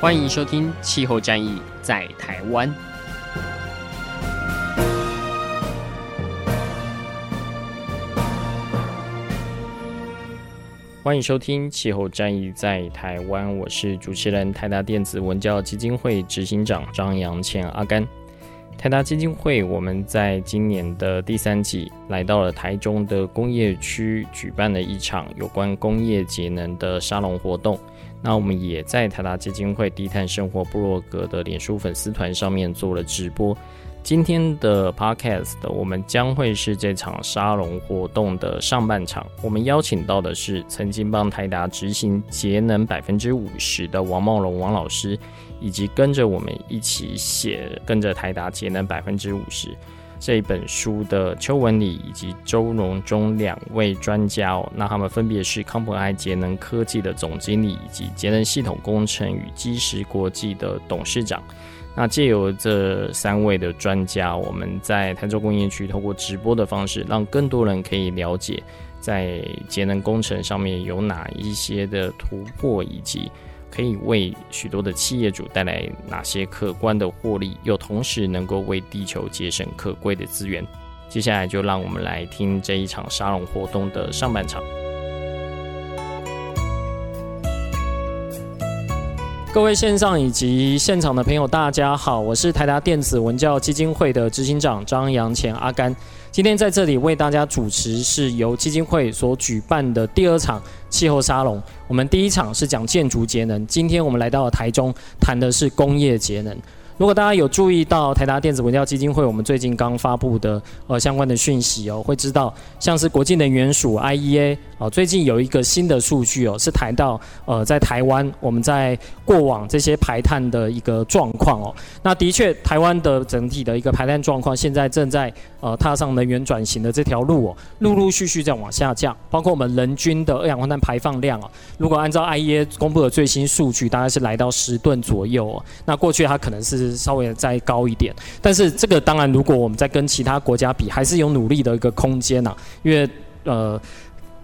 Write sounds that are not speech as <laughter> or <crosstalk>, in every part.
欢迎收听《气候战役在台湾》。欢迎收听《气候战役在台湾》，我是主持人泰达电子文教基金会执行长张扬倩阿甘。泰达基金会，我们在今年的第三季来到了台中的工业区，举办了一场有关工业节能的沙龙活动。那我们也在台达基金会低碳生活部落格的脸书粉丝团上面做了直播。今天的 Podcast，我们将会是这场沙龙活动的上半场。我们邀请到的是曾经帮台达执行节能百分之五十的王茂龙王老师。以及跟着我们一起写，跟着台达节能百分之五十这本书的邱文礼以及周荣忠两位专家哦，那他们分别是康普爱节能科技的总经理以及节能系统工程与基石国际的董事长。那借由这三位的专家，我们在台州工业区透过直播的方式，让更多人可以了解在节能工程上面有哪一些的突破以及。可以为许多的企业主带来哪些可观的获利，又同时能够为地球节省可贵的资源？接下来就让我们来听这一场沙龙活动的上半场。各位线上以及现场的朋友，大家好，我是台达电子文教基金会的执行长张扬前阿甘。今天在这里为大家主持是由基金会所举办的第二场气候沙龙。我们第一场是讲建筑节能，今天我们来到了台中，谈的是工业节能。如果大家有注意到台达电子文教基金会，我们最近刚发布的呃相关的讯息哦，会知道像是国际能源署 IEA 哦，最近有一个新的数据哦，是谈到呃在台湾我们在过往这些排碳的一个状况哦。那的确，台湾的整体的一个排碳状况现在正在呃踏上能源转型的这条路哦，陆陆续续在往下降，包括我们人均的二氧化碳排放量啊，如果按照 IEA 公布的最新数据，大概是来到十吨左右哦。那过去它可能是稍微再高一点，但是这个当然，如果我们在跟其他国家比，还是有努力的一个空间呐，因为呃。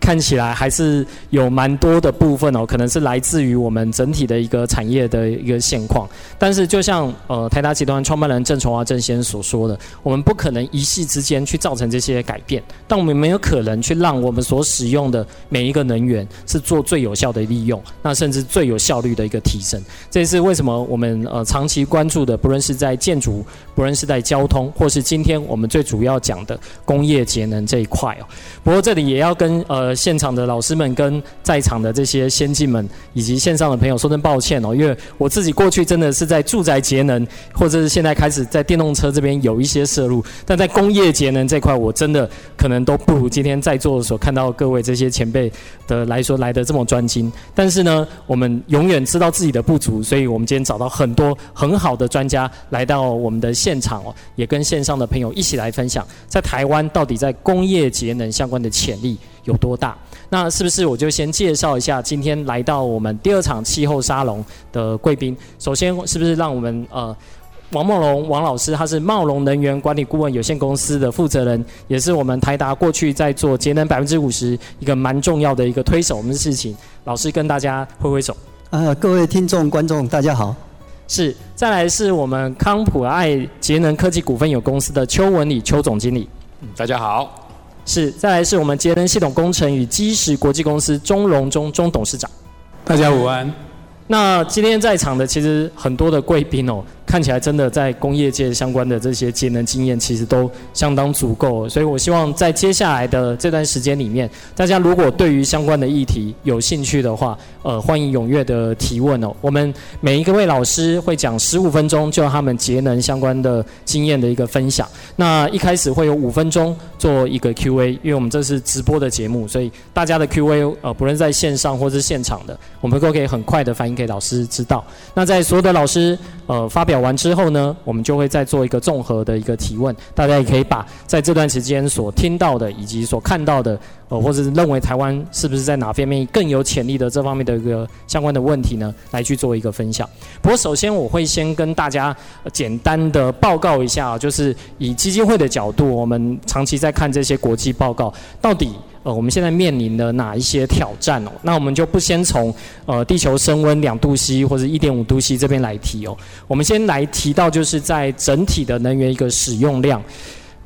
看起来还是有蛮多的部分哦，可能是来自于我们整体的一个产业的一个现况。但是就像呃台达集团创办人郑崇华郑先生所说的，我们不可能一夕之间去造成这些改变，但我们没有可能去让我们所使用的每一个能源是做最有效的利用，那甚至最有效率的一个提升。这也是为什么我们呃长期关注的，不论是在建筑，不论是在交通，或是今天我们最主要讲的工业节能这一块哦。不过这里也要跟呃。现场的老师们跟在场的这些先进们，以及线上的朋友，说声抱歉哦，因为我自己过去真的是在住宅节能，或者是现在开始在电动车这边有一些涉入，但在工业节能这块，我真的可能都不如今天在座所看到各位这些前辈的来说来得这么专精。但是呢，我们永远知道自己的不足，所以我们今天找到很多很好的专家来到我们的现场哦，也跟线上的朋友一起来分享，在台湾到底在工业节能相关的潜力。有多大？那是不是我就先介绍一下今天来到我们第二场气候沙龙的贵宾？首先，是不是让我们呃王茂龙王老师，他是茂龙能源管理顾问有限公司的负责人，也是我们台达过去在做节能百分之五十一个蛮重要的一个推手。我们的事情，老师跟大家挥挥手。呃，各位听众观众大家好。是，再来是我们康普爱节能科技股份有公司的邱文礼邱总经理。嗯，大家好。是，再来是我们节能系统工程与基石国际公司钟荣忠钟董事长。大家午安。那今天在场的其实很多的贵宾哦，看起来真的在工业界相关的这些节能经验，其实都相当足够。所以我希望在接下来的这段时间里面，大家如果对于相关的议题有兴趣的话，呃，欢迎踊跃的提问哦。我们每一个位老师会讲十五分钟，就他们节能相关的经验的一个分享。那一开始会有五分钟做一个 Q&A，因为我们这是直播的节目，所以大家的 Q&A 呃，不论在线上或是现场的，我们都可以很快的反映给老师知道。那在所有的老师呃发表完之后呢，我们就会再做一个综合的一个提问，大家也可以把在这段时间所听到的以及所看到的，呃，或者是认为台湾是不是在哪方面更有潜力的这方面的一个相关的问题呢，来去做一个分享。不过首先我会先跟大家简单的报告一下，就是以基金会的角度，我们长期在看这些国际报告，到底。呃，我们现在面临的哪一些挑战哦？那我们就不先从呃地球升温两度 C 或者一点五度 C 这边来提哦。我们先来提到，就是在整体的能源一个使用量。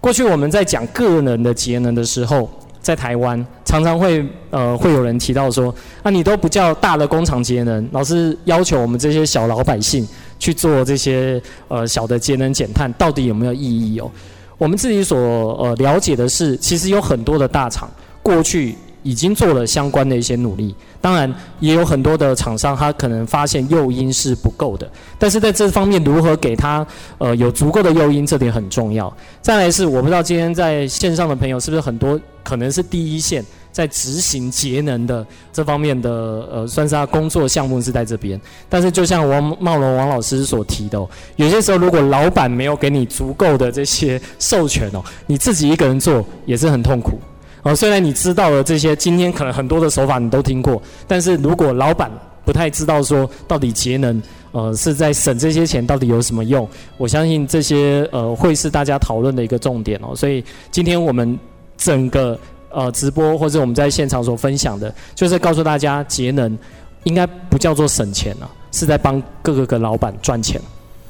过去我们在讲个人的节能的时候，在台湾常常会呃会有人提到说，那你都不叫大的工厂节能，老是要求我们这些小老百姓去做这些呃小的节能减碳，到底有没有意义哦？我们自己所呃了解的是，其实有很多的大厂。过去已经做了相关的一些努力，当然也有很多的厂商，他可能发现诱因是不够的，但是在这方面如何给他呃有足够的诱因，这点很重要。再来是我不知道今天在线上的朋友是不是很多可能是第一线在执行节能的这方面的呃算是他工作项目是在这边，但是就像王茂龙王老师所提的，有些时候如果老板没有给你足够的这些授权哦，你自己一个人做也是很痛苦。哦，虽然你知道了这些，今天可能很多的手法你都听过，但是如果老板不太知道说到底节能，呃，是在省这些钱到底有什么用？我相信这些呃会是大家讨论的一个重点哦。所以今天我们整个呃直播或者我们在现场所分享的，就是告诉大家节能应该不叫做省钱啊，是在帮各个个老板赚钱。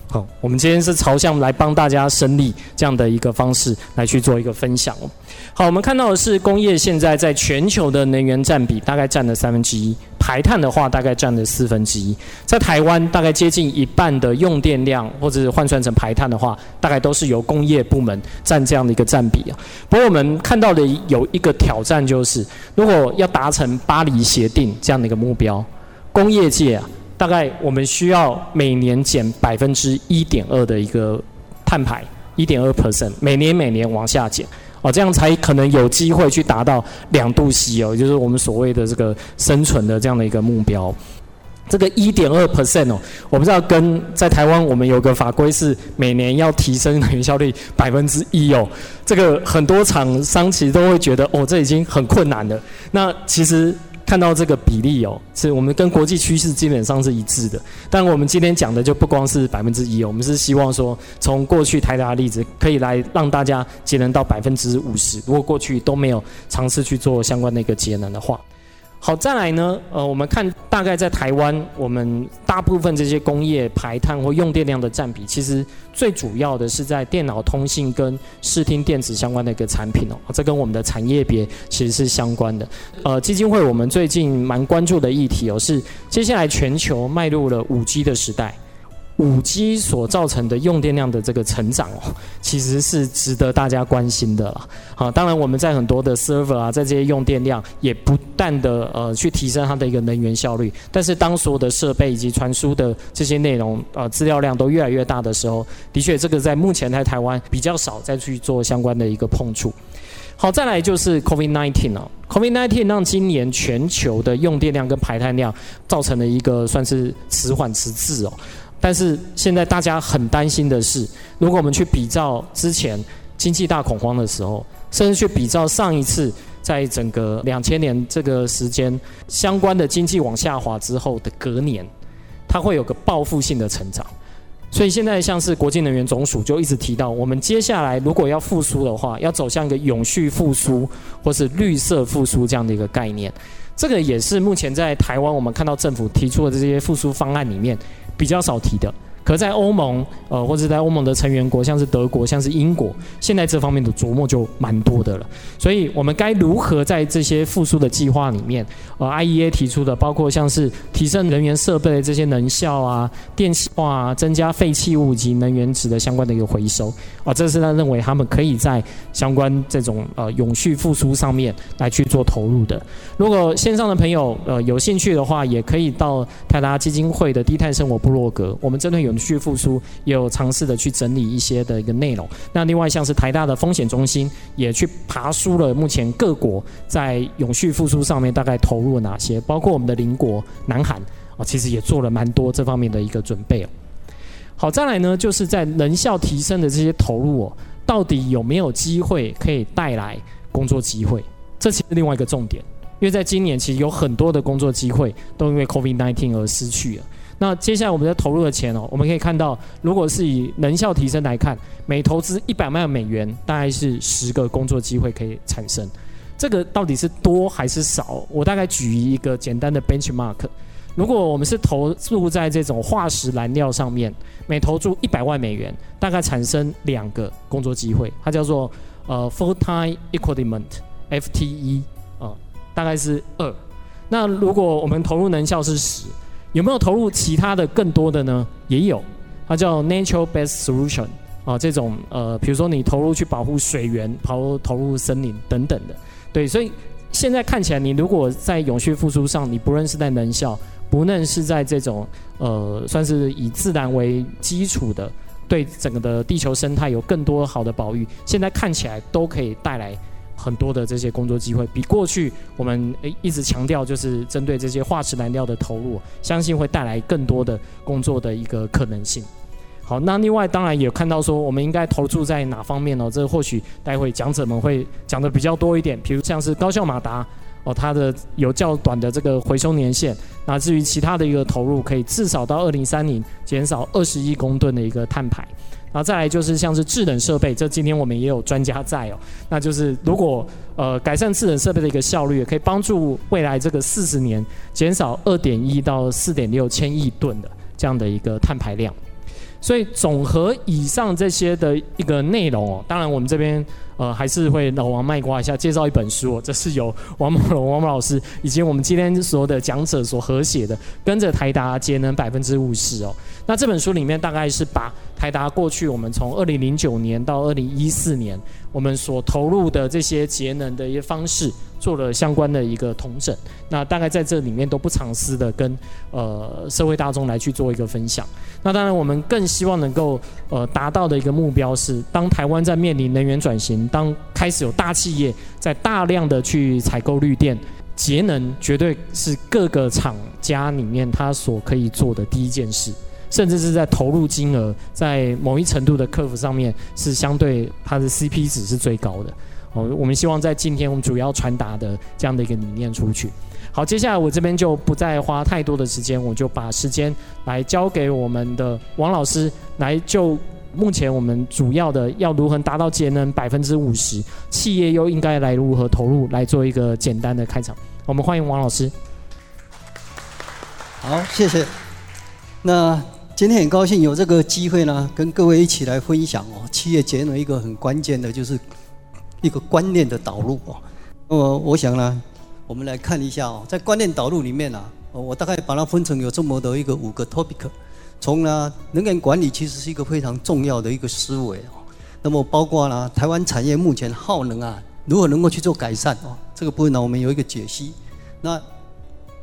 好，我们今天是朝向来帮大家省力这样的一个方式来去做一个分享哦。好，我们看到的是工业现在在全球的能源占比大概占了三分之一，排碳的话大概占了四分之一。在台湾大概接近一半的用电量，或者是换算成排碳的话，大概都是由工业部门占这样的一个占比啊。不过我们看到的有一个挑战就是，如果要达成巴黎协定这样的一个目标，工业界啊。大概我们需要每年减百分之一点二的一个碳排，一点二 percent，每年每年往下减，哦，这样才可能有机会去达到两度 C 哦，就是我们所谓的这个生存的这样的一个目标。这个一点二 percent 哦，我不知道跟在台湾我们有个法规是每年要提升能源 <laughs> 效率百分之一哦，这个很多厂商其实都会觉得哦，这已经很困难了。那其实。看到这个比例哦，是我们跟国际趋势基本上是一致的。但我们今天讲的就不光是百分之一哦，我们是希望说，从过去台达的例子，可以来让大家节能到百分之五十。如果过去都没有尝试去做相关的一个节能的话。好，再来呢，呃，我们看大概在台湾，我们大部分这些工业排碳或用电量的占比，其实最主要的是在电脑通信跟视听电子相关的一个产品哦，这跟我们的产业别其实是相关的。呃，基金会我们最近蛮关注的议题哦，是接下来全球迈入了五 G 的时代。五 G 所造成的用电量的这个成长哦，其实是值得大家关心的啦。好，当然我们在很多的 server 啊，在这些用电量也不断的呃去提升它的一个能源效率。但是当所有的设备以及传输的这些内容呃资料量都越来越大的时候，的确这个在目前在台湾比较少再去做相关的一个碰触。好，再来就是 COVID-19 哦，COVID-19 让今年全球的用电量跟排碳量造成了一个算是迟缓迟滞哦。但是现在大家很担心的是，如果我们去比照之前经济大恐慌的时候，甚至去比照上一次在整个两千年这个时间相关的经济往下滑之后的隔年，它会有个报复性的成长。所以现在像是国际能源总署就一直提到，我们接下来如果要复苏的话，要走向一个永续复苏或是绿色复苏这样的一个概念。这个也是目前在台湾我们看到政府提出的这些复苏方案里面。比较少提的，可在欧盟，呃，或者在欧盟的成员国，像是德国、像是英国，现在这方面的琢磨就蛮多的了。所以，我们该如何在这些复苏的计划里面，呃，IEA 提出的，包括像是提升能源设备的这些能效啊、电气化啊、增加废弃物及能源值的相关的一个回收啊，这是他认为他们可以在相关这种呃永续复苏上面来去做投入的。如果线上的朋友呃有兴趣的话，也可以到泰达基金会的低碳生活部落格，我们针对永续复苏也有尝试的去整理一些的一个内容。那另外像是台大的风险中心也去爬梳了目前各国在永续复苏上面大概投入了哪些，包括我们的邻国南韩啊，其实也做了蛮多这方面的一个准备哦。好，再来呢，就是在能效提升的这些投入哦，到底有没有机会可以带来工作机会？这其实是另外一个重点。因为在今年，其实有很多的工作机会都因为 COVID-19 而失去了。那接下来我们在投入的钱哦，我们可以看到，如果是以能效提升来看，每投资一百万美元，大概是十个工作机会可以产生。这个到底是多还是少？我大概举一个简单的 benchmark。如果我们是投入在这种化石燃料上面，每投注一百万美元，大概产生两个工作机会，它叫做呃 full-time equivalent（FTE）。大概是二，那如果我们投入能效是十，有没有投入其他的更多的呢？也有，它叫 nature-based solution 啊，这种呃，比如说你投入去保护水源，投投入森林等等的，对，所以现在看起来，你如果在永续复苏上，你不论是在能效，不论是在这种呃，算是以自然为基础的，对整个的地球生态有更多好的保育，现在看起来都可以带来。很多的这些工作机会，比过去我们一直强调，就是针对这些化石燃料的投入，相信会带来更多的工作的一个可能性。好，那另外当然也看到说，我们应该投注在哪方面呢？这或许待会讲者们会讲的比较多一点，比如像是高效马达哦，它的有较短的这个回收年限。那至于其他的一个投入，可以至少到二零三零减少二十亿公吨的一个碳排。然后再来就是像是制冷设备，这今天我们也有专家在哦。那就是如果呃改善制冷设备的一个效率，也可以帮助未来这个四十年减少二点一到四点六千亿吨的这样的一个碳排量。所以总和以上这些的一个内容哦，当然我们这边。呃，还是会老王卖瓜一下，介绍一本书哦，这是由王某龙王老师以及我们今天所有的讲者所合写的，跟着台达节能百分之五十哦。那这本书里面大概是把台达过去我们从二零零九年到二零一四年我们所投入的这些节能的一些方式做了相关的一个统整。那大概在这里面都不藏私的跟呃社会大众来去做一个分享。那当然我们更希望能够呃达到的一个目标是，当台湾在面临能源转型。当开始有大企业在大量的去采购绿电，节能绝对是各个厂家里面他所可以做的第一件事，甚至是在投入金额在某一程度的客服上面是相对它的 CP 值是最高的。哦，我们希望在今天我们主要传达的这样的一个理念出去。好，接下来我这边就不再花太多的时间，我就把时间来交给我们的王老师来就。目前我们主要的要如何达到节能百分之五十，企业又应该来如何投入，来做一个简单的开场。我们欢迎王老师。好，谢谢。那今天很高兴有这个机会呢，跟各位一起来分享哦，企业节能一个很关键的就是一个观念的导入哦。那么我想呢，我们来看一下哦，在观念导入里面呢，我大概把它分成有这么的一个五个 topic。从呢，能源管理其实是一个非常重要的一个思维哦。那么包括呢，台湾产业目前耗能啊，如何能够去做改善哦？这个部分呢，我们有一个解析。那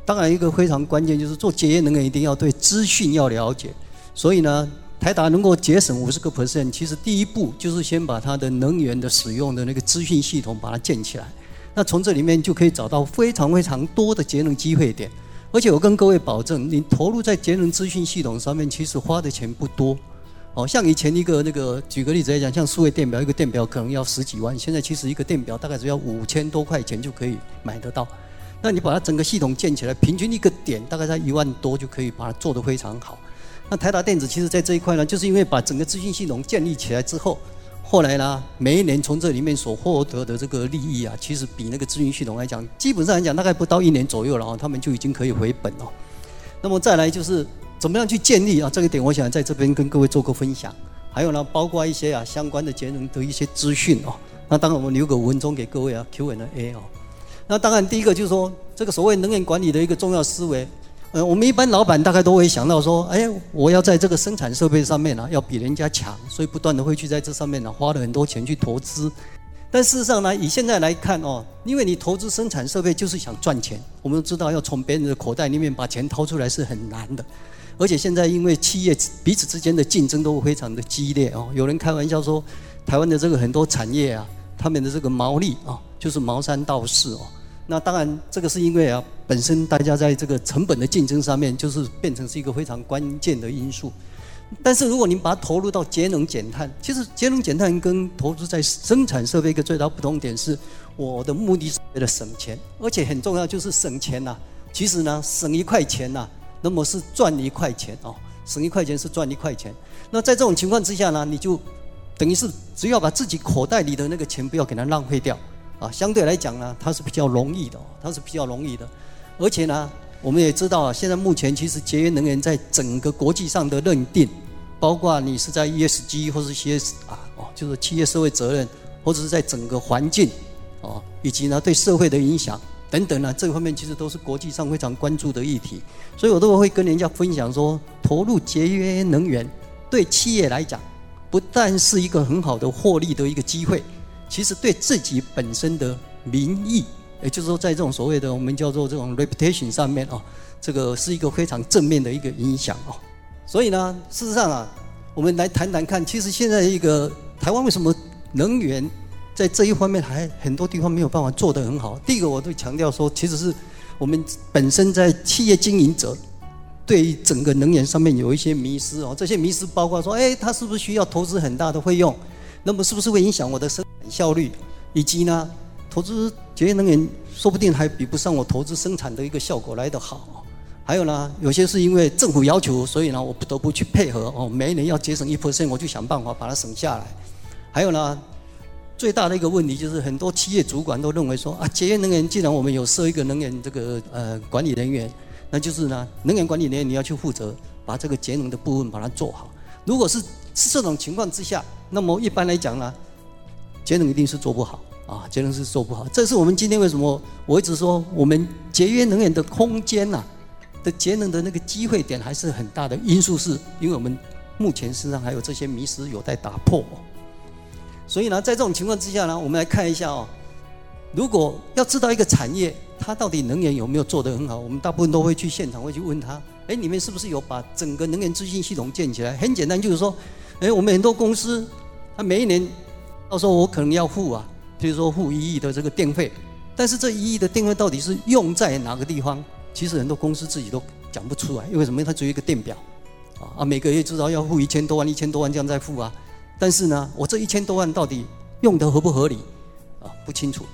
当然一个非常关键就是做节约能源一定要对资讯要了解。所以呢，台达能够节省五十个 percent，其实第一步就是先把它的能源的使用的那个资讯系统把它建起来。那从这里面就可以找到非常非常多的节能机会点。而且我跟各位保证，你投入在节能资讯系统上面，其实花的钱不多。哦，像以前一个那个，举个例子来讲，像数位电表，一个电表可能要十几万，现在其实一个电表大概只要五千多块钱就可以买得到。那你把它整个系统建起来，平均一个点大概在一万多就可以把它做得非常好。那台达电子其实在这一块呢，就是因为把整个资讯系统建立起来之后。后来呢，每一年从这里面所获得的这个利益啊，其实比那个资讯系统来讲，基本上来讲大概不到一年左右了啊，他们就已经可以回本了。那么再来就是怎么样去建立啊？这个点我想在这边跟各位做个分享。还有呢，包括一些啊相关的节能的一些资讯哦。那当然我们留个文章给各位啊，Q&A 哦。那当然第一个就是说，这个所谓能源管理的一个重要思维。呃，我们一般老板大概都会想到说，哎，我要在这个生产设备上面呢，要比人家强，所以不断的会去在这上面呢，花了很多钱去投资。但事实上呢，以现在来看哦，因为你投资生产设备就是想赚钱，我们都知道要从别人的口袋里面把钱掏出来是很难的。而且现在因为企业彼此之间的竞争都非常的激烈哦，有人开玩笑说，台湾的这个很多产业啊，他们的这个毛利啊，就是毛三到四哦。那当然，这个是因为啊，本身大家在这个成本的竞争上面，就是变成是一个非常关键的因素。但是如果您把它投入到节能减碳，其实节能减碳跟投资在生产设备一个最大不同点是，我的目的是为了省钱，而且很重要就是省钱呐。其实呢，省一块钱呐，那么是赚一块钱哦，省一块钱是赚一块钱。那在这种情况之下呢，你就等于是只要把自己口袋里的那个钱不要给它浪费掉。啊，相对来讲呢，它是比较容易的，它是比较容易的，而且呢，我们也知道啊，现在目前其实节约能源在整个国际上的认定，包括你是在 ESG 或是 CS 啊，哦，就是企业社会责任，或者是在整个环境，哦，以及呢对社会的影响等等呢，这方面其实都是国际上非常关注的议题，所以我都会跟人家分享说，投入节约能源对企业来讲，不但是一个很好的获利的一个机会。其实对自己本身的名誉，也就是说，在这种所谓的我们叫做这种 reputation 上面啊，这个是一个非常正面的一个影响哦。所以呢，事实上啊，我们来谈谈看，其实现在一个台湾为什么能源在这一方面还很多地方没有办法做得很好？第一个，我都强调说，其实是我们本身在企业经营者对于整个能源上面有一些迷失哦。这些迷失包括说，哎，他是不是需要投资很大的费用？那么是不是会影响我的生产效率？以及呢，投资节约能源说不定还比不上我投资生产的一个效果来得好。还有呢，有些是因为政府要求，所以呢，我不得不去配合哦。每一年要节省一 percent，我就想办法把它省下来。还有呢，最大的一个问题就是很多企业主管都认为说啊，节约能源既然我们有设一个能源这个呃管理人员，那就是呢，能源管理人员你要去负责把这个节能的部分把它做好。如果是是这种情况之下，那么一般来讲呢，节能一定是做不好啊，节能是做不好。这是我们今天为什么我一直说我们节约能源的空间呐、的节能的那个机会点还是很大的因素，是因为我们目前身上还有这些迷思有待打破。所以呢，在这种情况之下呢，我们来看一下哦，如果要知道一个产业它到底能源有没有做得很好，我们大部分都会去现场会去问他。哎，你们是不是有把整个能源资讯系统建起来？很简单，就是说，哎，我们很多公司，他每一年，到时候我可能要付啊，比如说付一亿的这个电费，但是这一亿的电费到底是用在哪个地方？其实很多公司自己都讲不出来，因为什么？它只有一个电表，啊，每个月至少要付一千多万、一千多万这样在付啊，但是呢，我这一千多万到底用得合不合理？啊，不清楚。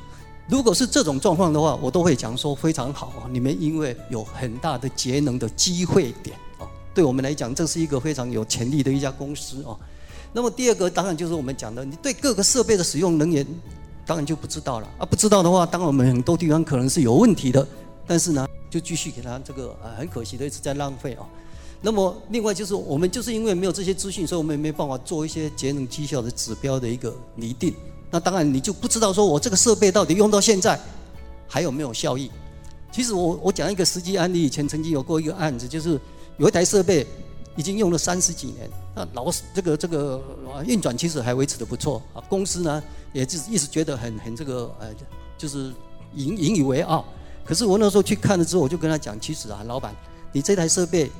如果是这种状况的话，我都会讲说非常好啊！你们因为有很大的节能的机会点啊，对我们来讲，这是一个非常有潜力的一家公司啊。那么第二个当然就是我们讲的，你对各个设备的使用能源，当然就不知道了啊。不知道的话，当然我们很多地方可能是有问题的，但是呢，就继续给他这个啊，很可惜的一直在浪费啊。那么另外就是我们就是因为没有这些资讯，所以我们也没办法做一些节能绩效的指标的一个拟定。那当然，你就不知道说我这个设备到底用到现在还有没有效益。其实我我讲一个实际案例，以前曾经有过一个案子，就是有一台设备已经用了三十几年，那老这个这个运转其实还维持的不错啊。公司呢也就是一直觉得很很这个呃，就是引引以为傲。可是我那时候去看了之后，我就跟他讲，其实啊，老板，你这台设备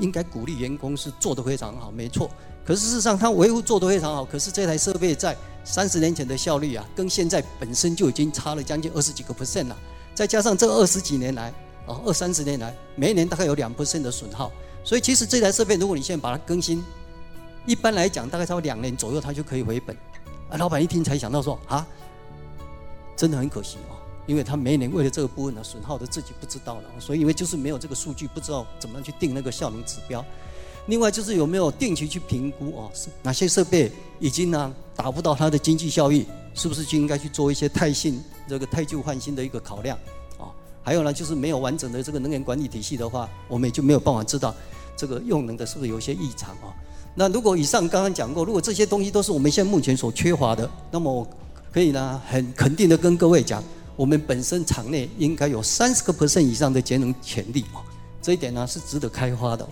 应该鼓励员工是做得非常好，没错。可是事实上，他维护做得非常好。可是这台设备在三十年前的效率啊，跟现在本身就已经差了将近二十几个 percent 了。再加上这二十几年来，哦，二三十年来，每一年大概有两 percent 的损耗。所以其实这台设备，如果你现在把它更新，一般来讲大概超过两年左右，它就可以回本。啊，老板一听才想到说啊，真的很可惜哦，因为他每年为了这个部分呢，损耗的自己不知道了。所以因为就是没有这个数据，不知道怎么样去定那个效能指标。另外就是有没有定期去评估哦，哪些设备已经呢达不到它的经济效益，是不是就应该去做一些汰新这个汰旧换新的一个考量？还有呢，就是没有完整的这个能源管理体系的话，我们也就没有办法知道这个用能的是不是有些异常啊？那如果以上刚刚讲过，如果这些东西都是我们现在目前所缺乏的，那么我可以呢很肯定的跟各位讲，我们本身厂内应该有三十个 percent 以上的节能潜力啊，这一点呢是值得开发的哦。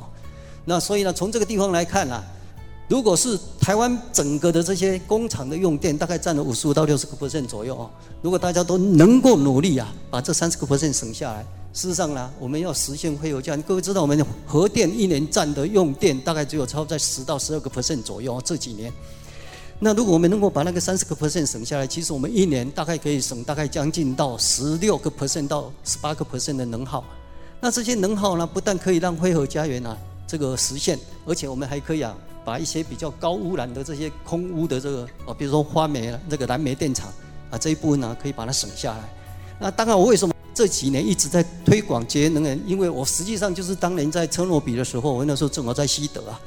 那所以呢，从这个地方来看呢。如果是台湾整个的这些工厂的用电，大概占了五十五到六十个 percent 左右哦。如果大家都能够努力啊，把这三十个 percent 省下来，事实上呢，我们要实现非核家园。各位知道，我们核电一年占的用电大概只有超在十到十二个 percent 左右哦。这几年，那如果我们能够把那个三十个 percent 省下来，其实我们一年大概可以省大概将近到十六个 percent 到十八个 percent 的能耗。那这些能耗呢，不但可以让非核家园啊这个实现，而且我们还可以啊。把一些比较高污染的这些空污的这个哦，比如说发煤这个燃煤电厂啊，这一部分呢可以把它省下来。那当然，我为什么这几年一直在推广节能源？因为我实际上就是当年在车诺比的时候，我那时候正好在西德啊，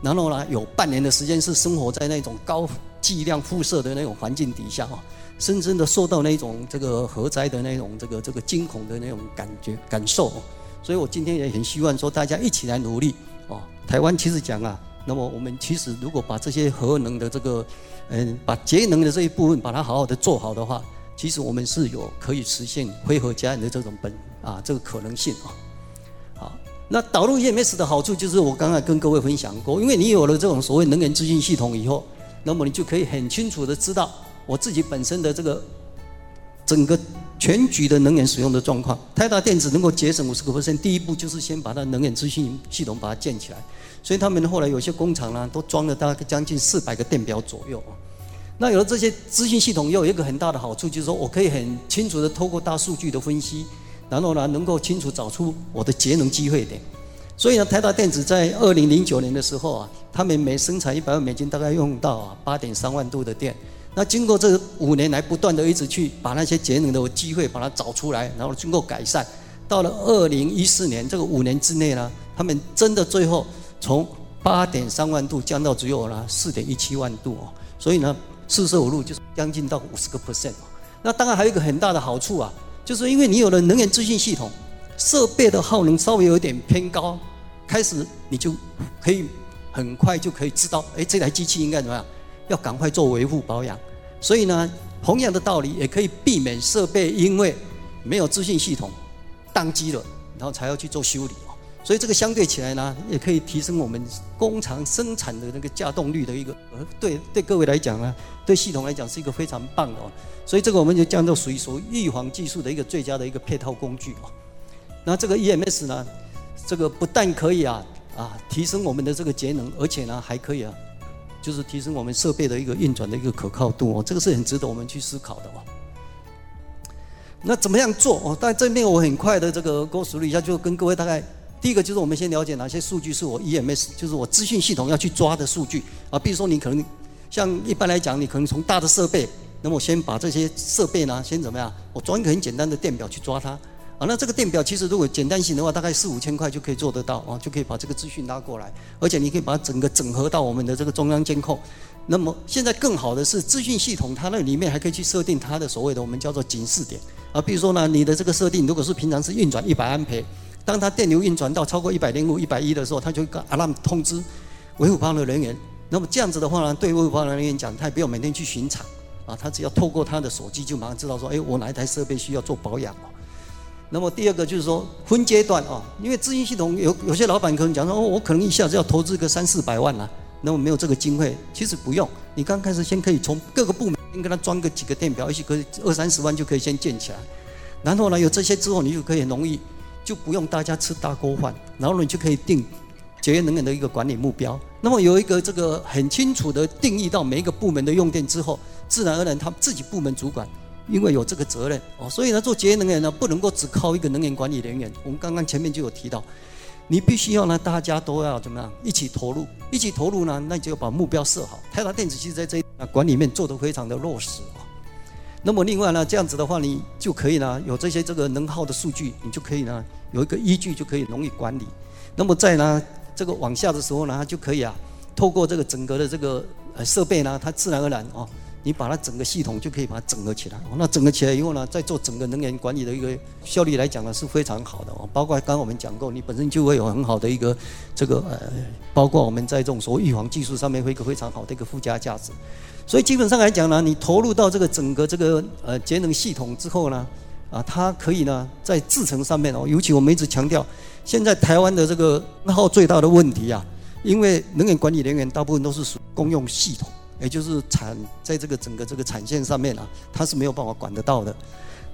然后呢有半年的时间是生活在那种高剂量辐射的那种环境底下啊，深深的受到那种这个核灾的那种这个这个惊恐的那种感觉感受。所以我今天也很希望说大家一起来努力哦。台湾其实讲啊。那么我们其实如果把这些核能的这个，嗯，把节能的这一部分把它好好的做好的话，其实我们是有可以实现非核家园的这种本啊这个可能性啊。好，那导入 EMS 的好处就是我刚才跟各位分享过，因为你有了这种所谓能源资讯系统以后，那么你就可以很清楚的知道我自己本身的这个整个全局的能源使用的状况。台达电子能够节省五十个 percent，第一步就是先把它能源资讯系统把它建起来。所以他们后来有些工厂呢，都装了大概将近四百个电表左右。那有了这些资讯系统，又有一个很大的好处，就是说我可以很清楚的透过大数据的分析，然后呢，能够清楚找出我的节能机会点。所以呢，台达电子在二零零九年的时候啊，他们每生产一百万美金，大概用到啊八点三万度的电。那经过这五年来不断的一直去把那些节能的机会把它找出来，然后经过改善，到了二零一四年这个五年之内呢，他们真的最后。从八点三万度降到只有了四点一七万度哦，所以呢，四舍五入就是将近到五十个 percent。那当然还有一个很大的好处啊，就是因为你有了能源资讯系统，设备的耗能稍微有点偏高，开始你就可以很快就可以知道，哎，这台机器应该怎么样，要赶快做维护保养。所以呢，同样的道理也可以避免设备因为没有资讯系统宕机了，然后才要去做修理哦。所以这个相对起来呢，也可以提升我们工厂生产的那个稼动率的一个，对对各位来讲呢，对系统来讲是一个非常棒的哦。所以这个我们就叫做属于属于预防技术的一个最佳的一个配套工具哦。那这个 EMS 呢，这个不但可以啊啊提升我们的这个节能，而且呢还可以啊，就是提升我们设备的一个运转的一个可靠度哦。这个是很值得我们去思考的哦。那怎么样做哦？但这边我很快的这个过梳理一下，就跟各位大概。第一个就是我们先了解哪些数据是我 EMS，就是我资讯系统要去抓的数据啊。比如说你可能像一般来讲，你可能从大的设备，那么我先把这些设备呢，先怎么样？我装一个很简单的电表去抓它啊。那这个电表其实如果简单型的话，大概四五千块就可以做得到啊，就可以把这个资讯拉过来，而且你可以把整个整合到我们的这个中央监控。那么现在更好的是资讯系统，它那里面还可以去设定它的所谓的我们叫做警示点啊。比如说呢，你的这个设定如果是平常是运转一百安培。当它电流运转到超过一百零五、一百一的时候，它就会 alarm 通知维护保养的人员。那么这样子的话呢，对维护保养的人员讲，他也不用每天去巡场啊，他只要透过他的手机就马上知道说，哎，我哪一台设备需要做保养哦。那么第二个就是说分阶段啊，因为资金系统有有些老板可能讲说，哦，我可能一下子要投资个三四百万啊，那么没有这个经费，其实不用，你刚开始先可以从各个部门先给他装个几个电表，也许可以二三十万就可以先建起来，然后呢，有这些之后，你就可以很容易。就不用大家吃大锅饭，然后你就可以定节约能源的一个管理目标。那么有一个这个很清楚的定义到每一个部门的用电之后，自然而然他们自己部门主管，因为有这个责任哦，所以呢做节能源呢不能够只靠一个能源管理人员。我们刚刚前面就有提到，你必须要呢大家都要怎么样一起投入，一起投入呢，那你就要把目标设好。台达电子其实在这一管里面做得非常的落实哦。那么另外呢，这样子的话，你就可以呢有这些这个能耗的数据，你就可以呢有一个依据，就可以容易管理。那么在呢这个往下的时候呢，它就可以啊透过这个整个的这个呃设备呢，它自然而然哦你把它整个系统就可以把它整合起来。那整合起来以后呢，再做整个能源管理的一个效率来讲呢，是非常好的哦。包括刚刚我们讲过，你本身就会有很好的一个这个呃，包括我们在这种所谓预防技术上面会一个非常好的一个附加价值。所以基本上来讲呢，你投入到这个整个这个呃节能系统之后呢，啊，它可以呢在制程上面哦，尤其我们一直强调，现在台湾的这个能耗最大的问题啊，因为能源管理人员大部分都是属公用系统。也就是产在这个整个这个产线上面啊，它是没有办法管得到的。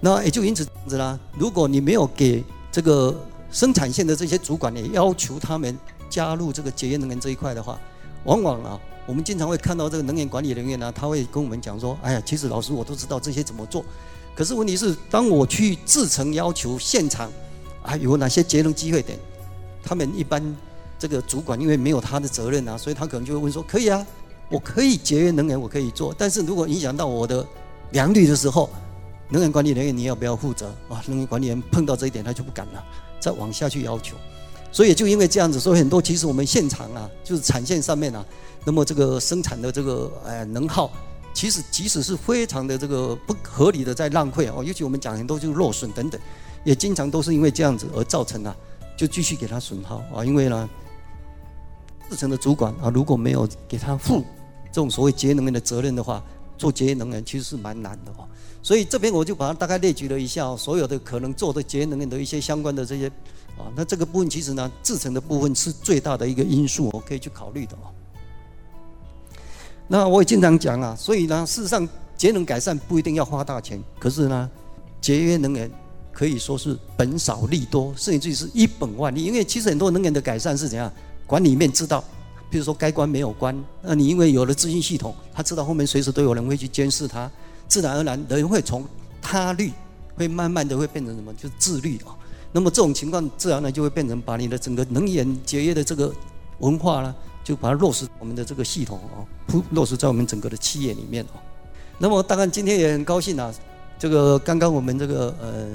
那也就因此这样子啦，如果你没有给这个生产线的这些主管也要求他们加入这个节约能源这一块的话，往往啊，我们经常会看到这个能源管理人员呢，他会跟我们讲说：“哎呀，其实老师我都知道这些怎么做，可是问题是，当我去制成要求现场啊有哪些节能机会点，他们一般这个主管因为没有他的责任啊，所以他可能就会问说：可以啊。”我可以节约能源，我可以做，但是如果影响到我的良率的时候，能源管理人员你要不要负责啊？能源管理员碰到这一点，他就不敢了，再往下去要求。所以就因为这样子，所以很多其实我们现场啊，就是产线上面啊，那么这个生产的这个呃能耗，其实即使是非常的这个不合理的在浪费哦，尤其我们讲很多就是漏损等等，也经常都是因为这样子而造成啊，就继续给他损耗啊，因为呢，制程的主管啊，如果没有给他付。这种所谓节能源的责任的话，做节约能源其实是蛮难的哦。所以这边我就把它大概列举了一下，所有的可能做的节能源的一些相关的这些啊，那这个部分其实呢，制成的部分是最大的一个因素，我可以去考虑的哦。那我也经常讲啊，所以呢，事实上节能改善不一定要花大钱，可是呢，节约能源可以说是本少利多，甚至于是一本万利。因为其实很多能源的改善是怎样，管理面知道。比如说该关没有关，那你因为有了资讯系统，他知道后面随时都有人会去监视他，自然而然人会从他律会慢慢的会变成什么？就是自律啊。那么这种情况自然呢就会变成把你的整个能源节约的这个文化呢，就把它落实我们的这个系统啊，铺落实在我们整个的企业里面啊。那么当然今天也很高兴啊，这个刚刚我们这个呃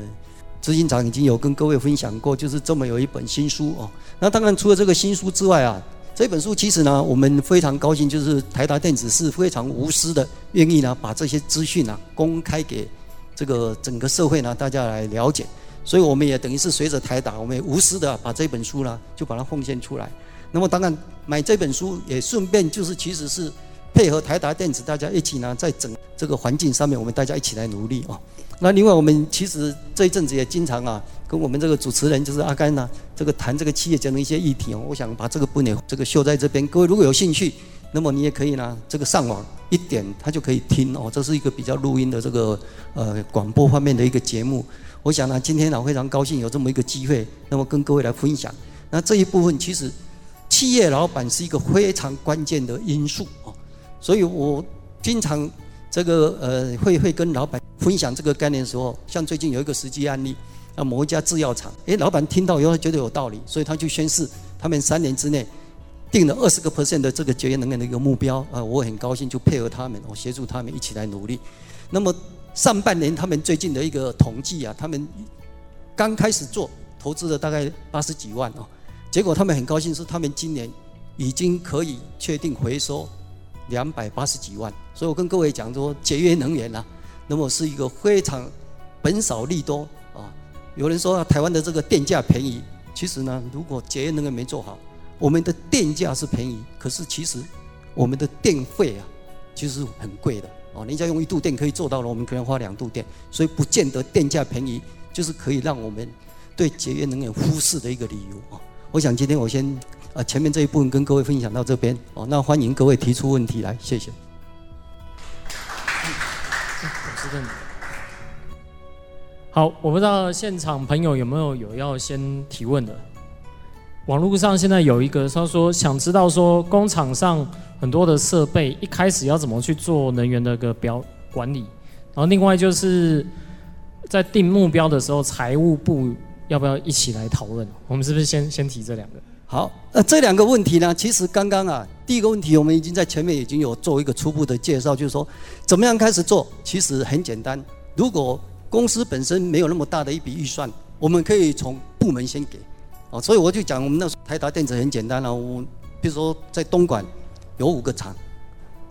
执行长已经有跟各位分享过，就是这么有一本新书哦。那当然除了这个新书之外啊。这本书其实呢，我们非常高兴，就是台达电子是非常无私的，愿意呢把这些资讯呢公开给这个整个社会呢大家来了解。所以我们也等于是随着台达，我们也无私的把这本书呢就把它奉献出来。那么当然买这本书也顺便就是其实是配合台达电子，大家一起呢在整这个环境上面，我们大家一起来努力哦。那另外我们其实这一阵子也经常啊。跟我们这个主持人就是阿甘呢、这个谈这个企业节能一些议题哦，我想把这个部分这个秀在这边。各位如果有兴趣，那么你也可以呢，这个上网一点，他就可以听哦。这是一个比较录音的这个呃广播方面的一个节目。我想呢，今天呢非常高兴有这么一个机会，那么跟各位来分享。那这一部分其实企业老板是一个非常关键的因素，所以我经常这个呃会会跟老板分享这个概念的时候，像最近有一个实际案例。啊某一家制药厂，诶，老板听到以后觉得有道理，所以他就宣誓，他们三年之内定了二十个 percent 的这个节约能源的一个目标啊，我很高兴就配合他们，我协助他们一起来努力。那么上半年他们最近的一个统计啊，他们刚开始做投资了大概八十几万哦，结果他们很高兴是他们今年已经可以确定回收两百八十几万，所以我跟各位讲说节约能源啊，那么是一个非常本少利多啊。有人说，台湾的这个电价便宜，其实呢，如果节约能源没做好，我们的电价是便宜，可是其实我们的电费啊，其实很贵的哦。人家用一度电可以做到了，我们可能花两度电，所以不见得电价便宜就是可以让我们对节约能源忽视的一个理由啊。我想今天我先啊前面这一部分跟各位分享到这边哦，那欢迎各位提出问题来，谢谢。好，我不知道现场朋友有没有有要先提问的。网络上现在有一个，他说想知道说工厂上很多的设备一开始要怎么去做能源的个标管理，然后另外就是在定目标的时候，财务部要不要一起来讨论？我们是不是先先提这两个？好，呃，这两个问题呢，其实刚刚啊，第一个问题我们已经在前面已经有做一个初步的介绍，就是说怎么样开始做，其实很简单，如果公司本身没有那么大的一笔预算，我们可以从部门先给，哦，所以我就讲我们那时候台达电子很简单了，我比如说在东莞有五个厂，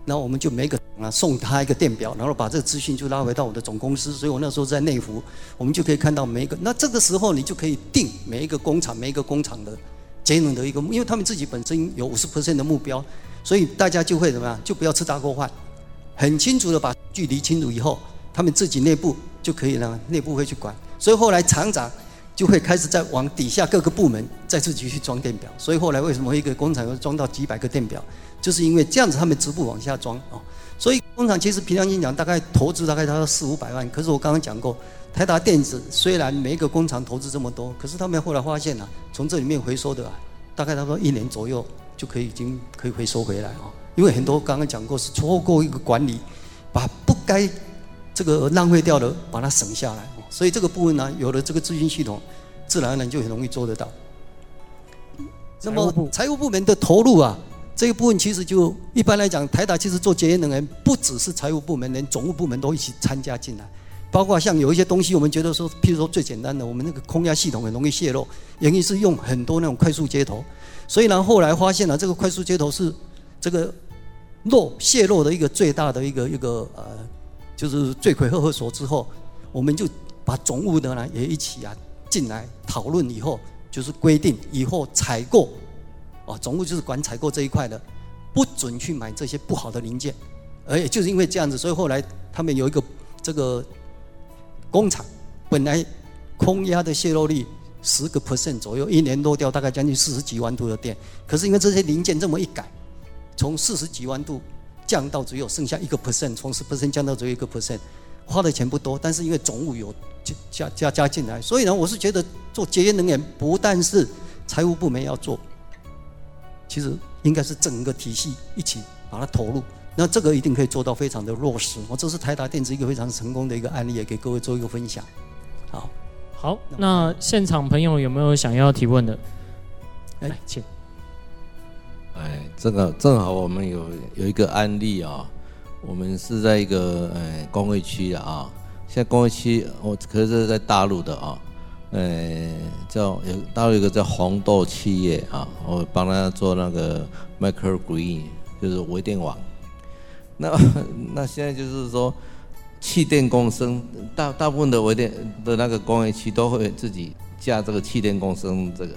那我们就每个厂啊，送他一个电表，然后把这个资讯就拉回到我的总公司。所以我那时候在内湖，我们就可以看到每一个。那这个时候你就可以定每一个工厂、每一个工厂的节能的一个，因为他们自己本身有五十 percent 的目标，所以大家就会怎么样？就不要吃大锅饭，很清楚的把距离清楚以后，他们自己内部就可以呢，内部会去管。所以后来厂长就会开始在往底下各个部门再自己去装电表。所以后来为什么一个工厂要装到几百个电表？就是因为这样子，他们逐步往下装啊。所以工厂其实平常心讲，大概投资大概要四五百万。可是我刚刚讲过，台达电子虽然每一个工厂投资这么多，可是他们后来发现啊，从这里面回收的啊，大概他说一年左右就可以已经可以回收回来啊。因为很多刚刚讲过是错过一个管理，把不该这个浪费掉的把它省下来。所以这个部分呢，有了这个资讯系统，自然而然就很容易做得到。那么财务部门的投入啊。这一部分其实就一般来讲，台达其实做节约能源，不只是财务部门，连总务部门都一起参加进来。包括像有一些东西，我们觉得说，譬如说最简单的，我们那个空压系统很容易泄漏，原因是用很多那种快速接头。所以呢，后来发现了这个快速接头是这个漏泄漏的一个最大的一个一个呃，就是罪魁祸首之后，我们就把总务的呢也一起啊进来讨论以后，就是规定以后采购。啊，总务就是管采购这一块的，不准去买这些不好的零件，而也就是因为这样子，所以后来他们有一个这个工厂，本来空压的泄漏率十个 percent 左右，一年漏掉大概将近四十几万度的电，可是因为这些零件这么一改，从四十几万度降到只有剩下一个 percent，从十 percent 降到只有一个 percent，花的钱不多，但是因为总务有加加加进来，所以呢，我是觉得做节约能源不但是财务部门要做。其实应该是整个体系一起把它投入，那这个一定可以做到非常的落实。我这是台达电子一个非常成功的一个案例，也给各位做一个分享。好，好，那现场朋友有没有想要提问的？来，请。哎，这个正好我们有有一个案例啊，我们是在一个哎工业区的啊，现在工业区我可是在大陆的啊。呃，叫有大陆一个叫红豆企业啊，我帮他做那个 microgreen，就是微电网。那 <laughs> 那现在就是说，气电共生，大大部分的微电的那个工业区都会自己架这个气电共生这个。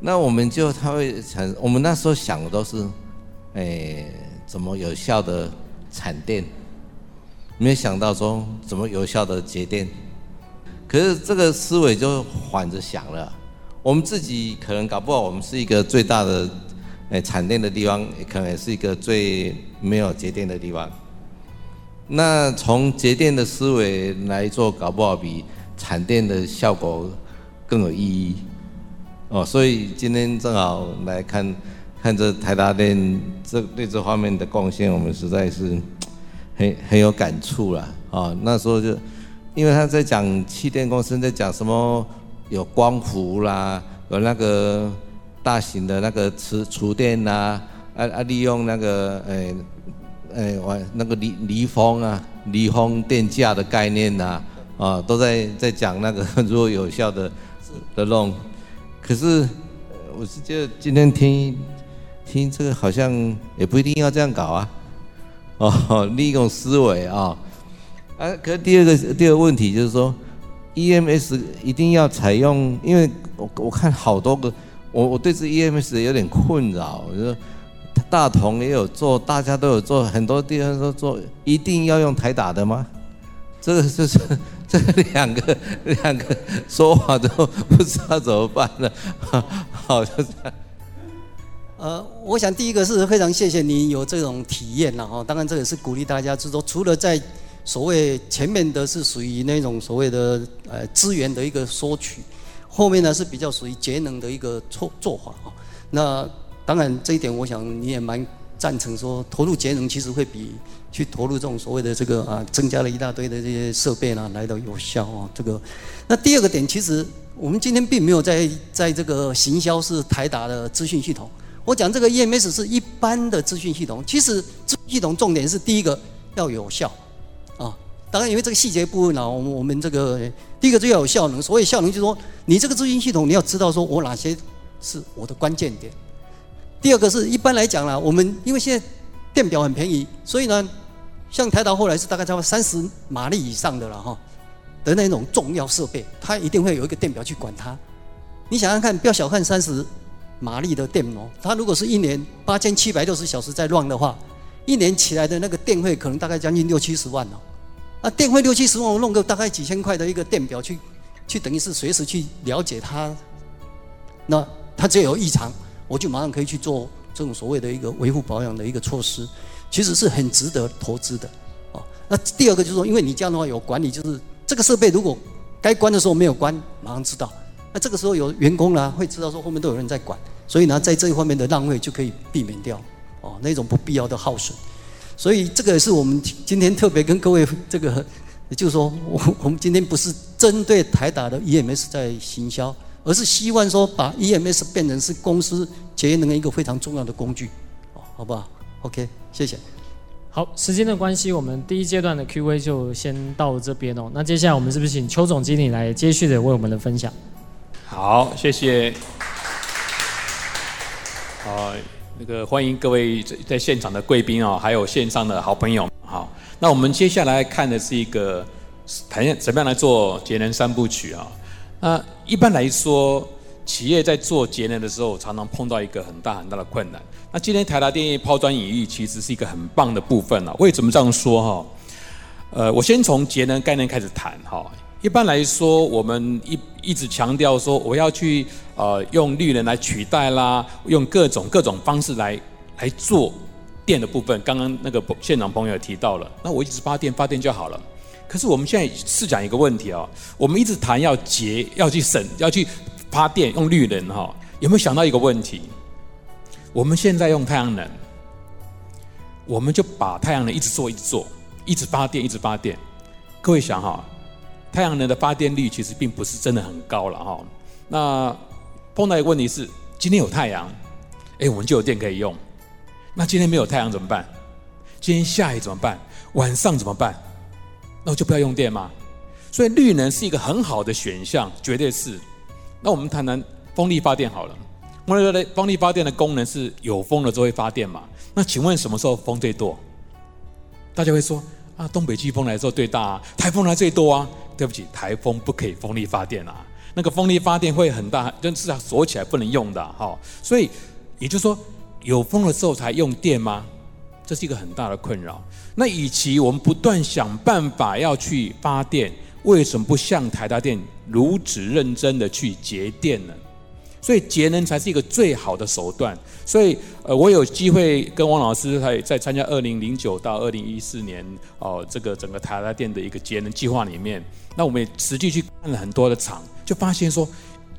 那我们就他会产，我们那时候想的都是，哎，怎么有效的产电，没有想到说怎么有效的节电。可是这个思维就反着想了，我们自己可能搞不好，我们是一个最大的诶产电的地方，可能也是一个最没有节电的地方。那从节电的思维来做，搞不好比产电的效果更有意义。哦，所以今天正好来看看这台达电这对这方面的贡献，我们实在是很很有感触了。哦，那时候就。因为他在讲气电公司，在讲什么有光伏啦，有那个大型的那个磁厨电呐，啊啊，利用那个诶诶玩那个离离风啊，离风电价的概念呐，啊，都在在讲那个 <laughs> 如果有效的的弄。可是我是觉得今天听听这个好像也不一定要这样搞啊，哦，利用思维啊。啊，可是第二个第二个问题就是说，EMS 一定要采用，因为我我看好多个，我我对这 EMS 有点困扰。我说大同也有做，大家都有做，很多地方都做，一定要用台打的吗？这个就是 <laughs> 这两个两个说法都不知道怎么办了。<laughs> 好，就这样。呃，我想第一个是非常谢谢你有这种体验了哈，当然这也是鼓励大家，就是说除了在所谓前面的是属于那种所谓的呃资源的一个索取，后面呢是比较属于节能的一个做做法啊。那当然这一点，我想你也蛮赞成说，投入节能其实会比去投入这种所谓的这个啊增加了一大堆的这些设备呢来的有效啊。这个，那第二个点，其实我们今天并没有在在这个行销是台达的资讯系统。我讲这个 EMS 是一般的资讯系统，其实资讯系统重点是第一个要有效。当然，因为这个细节部分呢，我们我们这个第一个就要有效能。所谓效能，就是说你这个资讯系统，你要知道说我哪些是我的关键点。第二个是一般来讲啦，我们因为现在电表很便宜，所以呢，像台达后来是大概在三十马力以上的了哈的那种重要设备，它一定会有一个电表去管它。你想想看，不要小看三十马力的电哦，它如果是一年八千七百六十小时在乱的话，一年起来的那个电费可能大概将近六七十万哦。那电费六七十万，我弄个大概几千块的一个电表去，去等于是随时去了解它。那它只要有异常，我就马上可以去做这种所谓的一个维护保养的一个措施，其实是很值得投资的。哦，那第二个就是说，因为你这样的话有管理，就是这个设备如果该关的时候没有关，马上知道。那这个时候有员工啦，会知道说后面都有人在管，所以呢，在这一方面的浪费就可以避免掉哦，那种不必要的耗损。所以这个也是我们今天特别跟各位这个，也就是说，我我们今天不是针对台达的 EMS 在行销，而是希望说把 EMS 变成是公司节能的一个非常重要的工具，哦，好不好？OK，谢谢。好，时间的关系，我们第一阶段的 Q&A 就先到这边哦。那接下来我们是不是请邱总经理来接续的为我们的分享？好，谢谢。好，那个欢迎各位在在现场的贵宾哦，还有线上的好朋友。好，那我们接下来看的是一个谈怎么样来做节能三部曲啊。那一般来说，企业在做节能的时候，常常碰到一个很大很大的困难。那今天台达电业抛砖引玉，其实是一个很棒的部分啊。为什么这样说哈？呃，我先从节能概念开始谈哈。一般来说，我们一一直强调说，我要去呃用绿能来取代啦，用各种各种方式来来做电的部分。刚刚那个现场朋友提到了，那我一直发电发电就好了。可是我们现在试讲一个问题啊，我们一直谈要节，要去省，要去发电用绿能哈，有没有想到一个问题？我们现在用太阳能，我们就把太阳能一直做，一直做，一直发电，一直发电。各位想哈。太阳能的发电率其实并不是真的很高了哈。那碰到一个问题是，今天有太阳，哎，我们就有电可以用。那今天没有太阳怎么办？今天下雨怎么办？晚上怎么办？那我就不要用电吗？所以绿能是一个很好的选项，绝对是。那我们谈谈风力发电好了。风力发电风力发电的功能是有风了就会发电嘛？那请问什么时候风最多？大家会说啊，东北季风来的时候最大啊，台风来最多啊。对不起，台风不可以风力发电啊，那个风力发电会很大，就是锁起来不能用的哈。所以也就是说，有风的时候才用电吗？这是一个很大的困扰。那与其我们不断想办法要去发电，为什么不像台大电如此认真的去节电呢？所以节能才是一个最好的手段。所以，呃，我有机会跟王老师在在参加二零零九到二零一四年哦，这个整个台达电的一个节能计划里面，那我们也实际去看了很多的厂，就发现说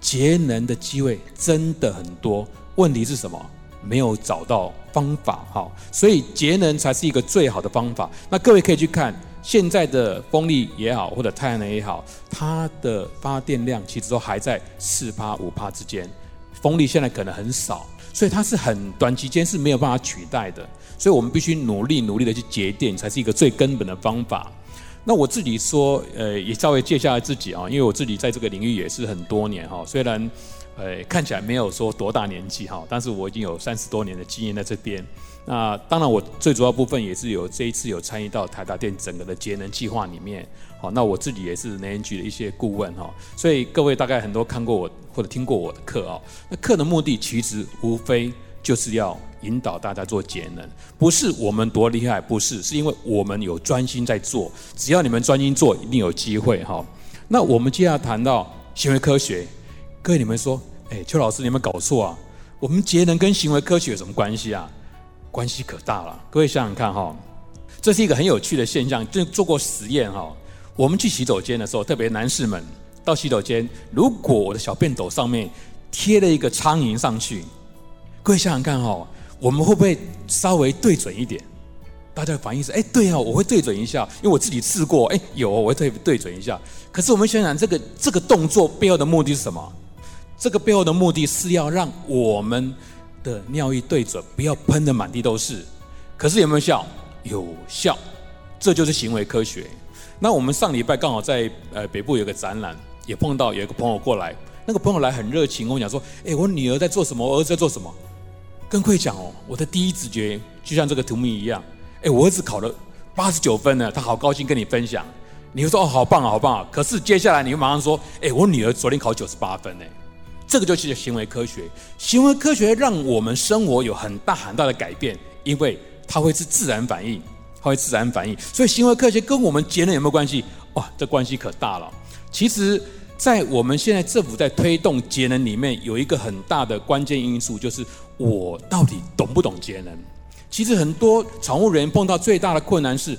节能的机会真的很多。问题是什么？没有找到方法哈。所以节能才是一个最好的方法。那各位可以去看。现在的风力也好，或者太阳能也好，它的发电量其实都还在四趴五趴之间。风力现在可能很少，所以它是很短期间是没有办法取代的。所以我们必须努力努力的去节电，才是一个最根本的方法。那我自己说，呃，也稍微介绍下自己啊，因为我自己在这个领域也是很多年哈，虽然呃看起来没有说多大年纪哈，但是我已经有三十多年的经验在这边。那当然，我最主要部分也是有这一次有参与到台达电整个的节能计划里面。好，那我自己也是能源局的一些顾问哈，所以各位大概很多看过我或者听过我的课啊。那课的目的其实无非就是要引导大家做节能，不是我们多厉害，不是，是因为我们有专心在做。只要你们专心做，一定有机会哈。那我们接下来谈到行为科学，各位你们说，哎，邱老师你们搞错啊？我们节能跟行为科学有什么关系啊？关系可大了，各位想想看哈，这是一个很有趣的现象，就做过实验哈。我们去洗手间的时候，特别男士们到洗手间，如果我的小便斗上面贴了一个苍蝇上去，各位想想看哈，我们会不会稍微对准一点？大家的反应是，哎，对啊，我会对准一下，因为我自己试过，哎，有，我会对对准一下。可是我们想想，这个这个动作背后的目的是什么？这个背后的目的是要让我们。的尿液对准，不要喷得满地都是。可是有没有效？有效，这就是行为科学。那我们上礼拜刚好在呃北部有个展览，也碰到有一个朋友过来，那个朋友来很热情，跟我讲说：“哎，我女儿在做什么？我儿子在做什么？”跟会讲哦，我的第一直觉就像这个图片一样，哎，我儿子考了八十九分呢，他好高兴跟你分享，你会说哦，好棒啊，好棒啊。可是接下来你会马上说，哎，我女儿昨天考九十八分呢。这个就是行为科学。行为科学让我们生活有很大很大的改变，因为它会是自然反应，它会自然反应。所以行为科学跟我们节能有没有关系？哇，这关系可大了。其实，在我们现在政府在推动节能里面，有一个很大的关键因素，就是我到底懂不懂节能？其实很多厂务人员碰到最大的困难是，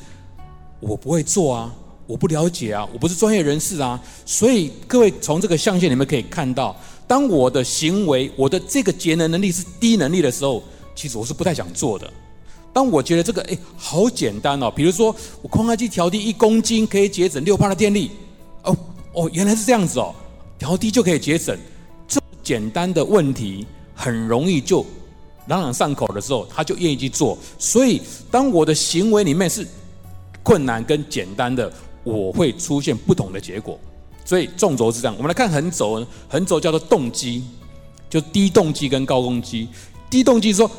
我不会做啊，我不了解啊，我不是专业人士啊。所以各位从这个象限里面可以看到，当我的行为，我的这个节能能力是低能力的时候，其实我是不太想做的。当我觉得这个哎好简单哦，比如说我空压机调低一公斤可以节省六帕的电力，哦哦原来是这样子哦，调低就可以节省，这么简单的问题很容易就。朗朗上口的时候，他就愿意去做。所以，当我的行为里面是困难跟简单的，我会出现不同的结果。所以，纵轴是这样。我们来看横轴，横轴叫做动机，就低动机跟高动机。低动机说：“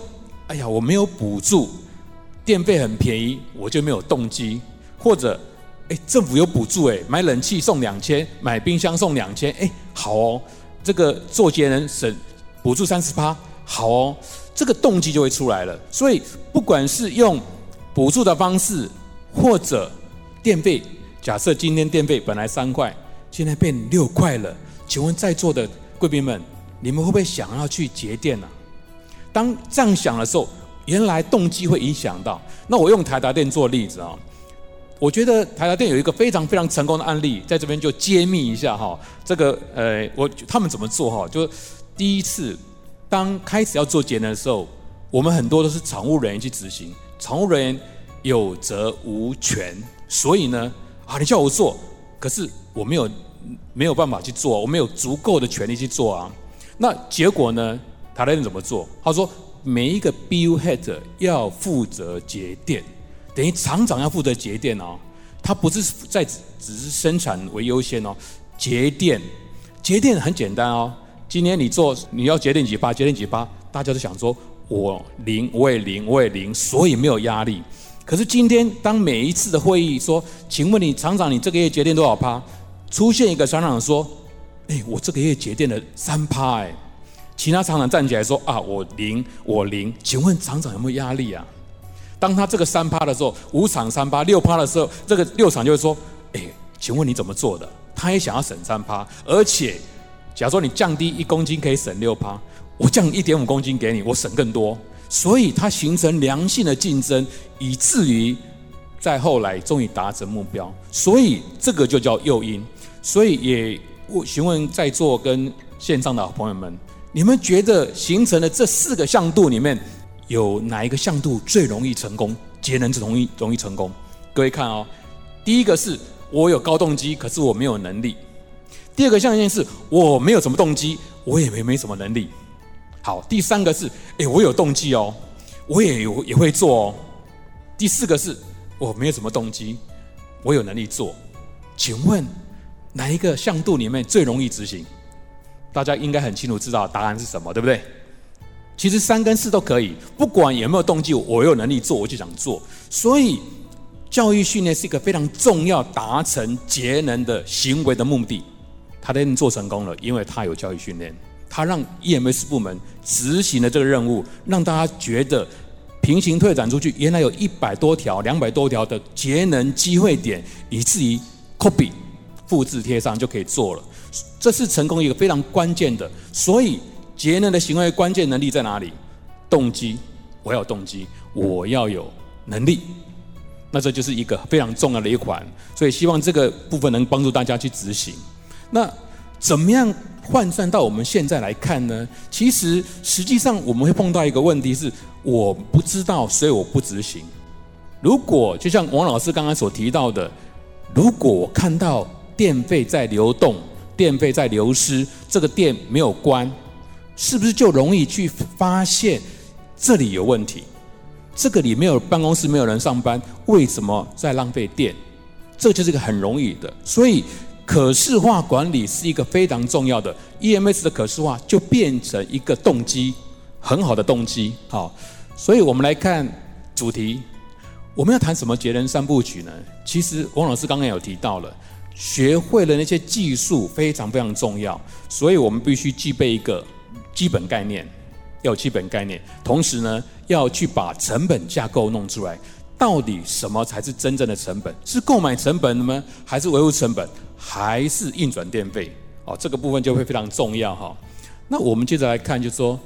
哎呀，我没有补助，电费很便宜，我就没有动机。”或者，哎，政府有补助，哎，买冷气送两千，买冰箱送两千，哎，好哦，这个做节能省补助三十八，好哦。这个动机就会出来了，所以不管是用补助的方式，或者电费，假设今天电费本来三块，现在变六块了，请问在座的贵宾们，你们会不会想要去节电呢？当这样想的时候，原来动机会影响到。那我用台达电做例子啊，我觉得台达电有一个非常非常成功的案例，在这边就揭秘一下哈，这个呃，我他们怎么做哈，就第一次。当开始要做节能的时候，我们很多都是厂务人员去执行，厂务人员有责无权，所以呢，啊，你叫我做，可是我没有没有办法去做，我没有足够的权利去做啊。那结果呢，台达电怎么做？他说每一个 BU head 要负责节电，等于厂长要负责节电哦。他不是在只是生产为优先哦，节电，节电很简单哦。今天你做你要节电几趴，节电几趴，大家都想说，我零我也零我也零，所以没有压力。可是今天当每一次的会议说，请问你厂长，你这个月节电多少趴？出现一个厂长说，哎，我这个月节电了三趴，哎，其他厂长站起来说啊，我零我零，请问厂长有没有压力啊？当他这个三趴的时候，五厂三趴，六趴的时候，这个六厂就会说，哎，请问你怎么做的？他也想要省三趴，而且。假如说你降低一公斤可以省六趴，我降一点五公斤给你，我省更多，所以它形成良性的竞争，以至于在后来终于达成目标，所以这个就叫诱因。所以也我询问在座跟线上的好朋友们，你们觉得形成的这四个向度里面，有哪一个向度最容易成功？节能最容易容易成功？各位看哦，第一个是我有高动机，可是我没有能力。第二个象限是我没有什么动机，我也没没什么能力。好，第三个是，哎，我有动机哦，我也有也会做哦。第四个是我没有什么动机，我有能力做。请问哪一个向度里面最容易执行？大家应该很清楚知道答案是什么，对不对？其实三跟四都可以，不管有没有动机，我有能力做，我就想做。所以教育训练是一个非常重要达成节能的行为的目的。他能做成功了，因为他有教育训练，他让 EMS 部门执行了这个任务，让大家觉得平行推展出去，原来有一百多条、两百多条的节能机会点，以至于 copy 复制贴上就可以做了。这是成功一个非常关键的。所以节能的行为关键能力在哪里？动机，我要有动机，我要有能力。那这就是一个非常重要的一环。所以希望这个部分能帮助大家去执行。那怎么样换算到我们现在来看呢？其实实际上我们会碰到一个问题是，我不知道，所以我不执行。如果就像王老师刚刚所提到的，如果我看到电费在流动，电费在流失，这个电没有关，是不是就容易去发现这里有问题？这个里没有办公室，没有人上班，为什么在浪费电？这就是一个很容易的，所以。可视化管理是一个非常重要的，EMS 的可视化就变成一个动机，很好的动机。好，所以我们来看主题，我们要谈什么节能三部曲呢？其实王老师刚刚有提到了，学会了那些技术非常非常重要，所以我们必须具备一个基本概念，要有基本概念，同时呢，要去把成本架构弄出来。到底什么才是真正的成本？是购买成本吗？还是维护成本？还是运转电费？哦，这个部分就会非常重要哈。那我们接着来看，就说，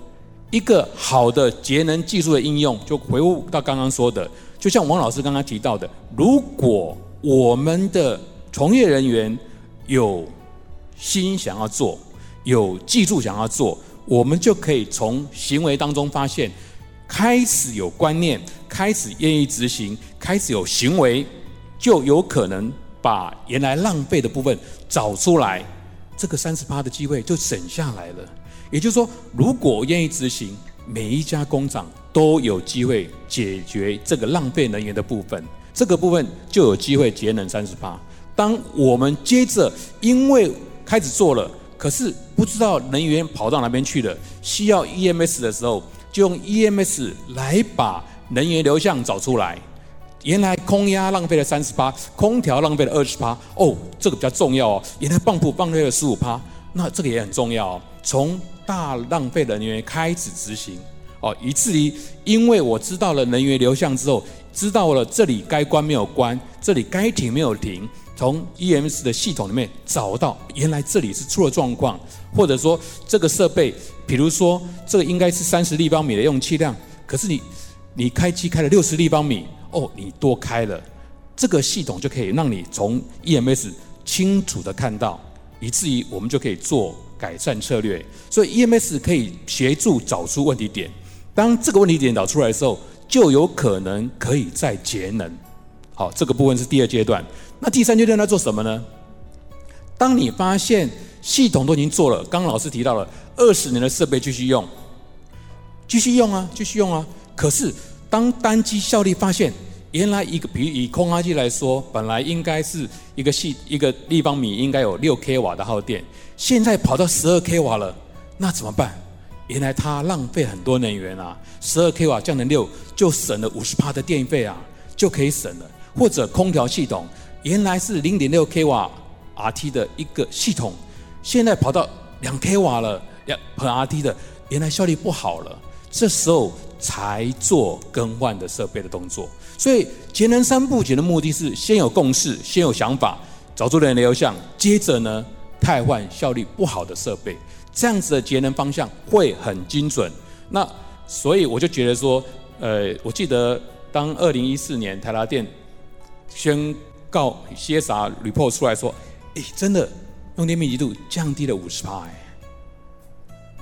一个好的节能技术的应用，就回复到刚刚说的，就像王老师刚刚提到的，如果我们的从业人员有心想要做，有技术想要做，我们就可以从行为当中发现。开始有观念，开始愿意执行，开始有行为，就有可能把原来浪费的部分找出来，这个三十八的机会就省下来了。也就是说，如果愿意执行，每一家工厂都有机会解决这个浪费能源的部分，这个部分就有机会节能三十八。当我们接着因为开始做了，可是不知道能源跑到哪边去了，需要 EMS 的时候。就用 EMS 来把能源流向找出来。原来空压浪费了三十八，空调浪费了二十八。哦，这个比较重要哦。原来泵浦浪费了十五趴，那这个也很重要哦。从大浪费的能源开始执行哦，以至于因为我知道了能源流向之后，知道了这里该关没有关，这里该停没有停。从 EMS 的系统里面找到，原来这里是出了状况，或者说这个设备，比如说这个应该是三十立方米的用气量，可是你你开机开了六十立方米，哦，你多开了，这个系统就可以让你从 EMS 清楚的看到，以至于我们就可以做改善策略。所以 EMS 可以协助找出问题点，当这个问题点找出来的时候，就有可能可以再节能。好，这个部分是第二阶段。那第三阶段要做什么呢？当你发现系统都已经做了，刚老师提到了二十年的设备继续用，继续用啊，继续用啊。可是当单机效率发现，原来一个比以空压机来说，本来应该是一个系一个立方米应该有六 k 瓦的耗电，现在跑到十二 k 瓦了，那怎么办？原来它浪费很多能源啊，十二 k 瓦降成六，就省了五十帕的电费啊，就可以省了。或者空调系统。原来是零点六 k 瓦 RT 的一个系统，现在跑到两 k 瓦了，两和 RT 的，原来效率不好了，这时候才做更换的设备的动作。所以节能三部曲的目的是先有共识，先有想法，找出能源流向，接着呢，汰换效率不好的设备，这样子的节能方向会很精准。那所以我就觉得说，呃，我记得当二零一四年台达电宣告 CSR report 出来说，诶，真的用电密集度降低了五十趴，哎，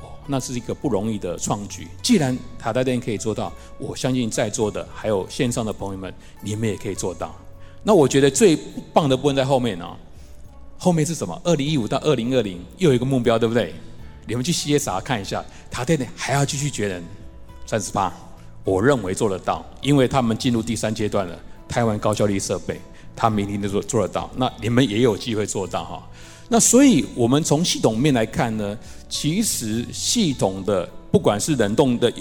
哦，那是一个不容易的创举。既然台达电可以做到，我相信在座的还有线上的朋友们，你们也可以做到。那我觉得最棒的部分在后面呢，后面是什么？二零一五到二零二零又有一个目标，对不对？你们去 CSR 看一下，台达电还要继续绝人三十八，我认为做得到，因为他们进入第三阶段了，台湾高效率设备。他明天都做做得到，那你们也有机会做到哈。那所以，我们从系统面来看呢，其实系统的不管是冷冻的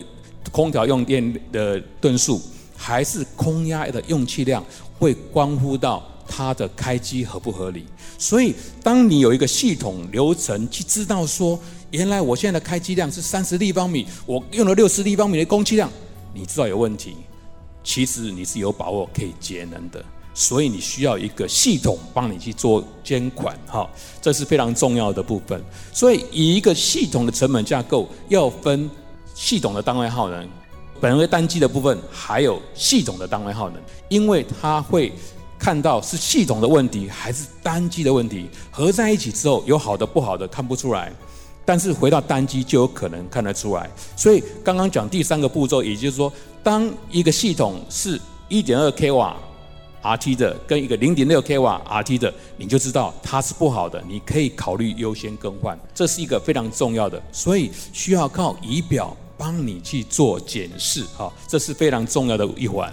空调用电的吨数，还是空压的用气量，会关乎到它的开机合不合理。所以，当你有一个系统流程去知道说，原来我现在的开机量是三十立方米，我用了六十立方米的供气量，你知道有问题，其实你是有把握可以节能的。所以你需要一个系统帮你去做监管，哈，这是非常重要的部分。所以以一个系统的成本架构，要分系统的单位耗能、本位单机的部分，还有系统的单位耗能，因为它会看到是系统的问题还是单机的问题，合在一起之后有好的不好的看不出来，但是回到单机就有可能看得出来。所以刚刚讲第三个步骤，也就是说，当一个系统是一点二 k 瓦。RT 的跟一个零点六 k 瓦 RT 的，你就知道它是不好的，你可以考虑优先更换，这是一个非常重要的，所以需要靠仪表帮你去做检视，哈，这是非常重要的一环。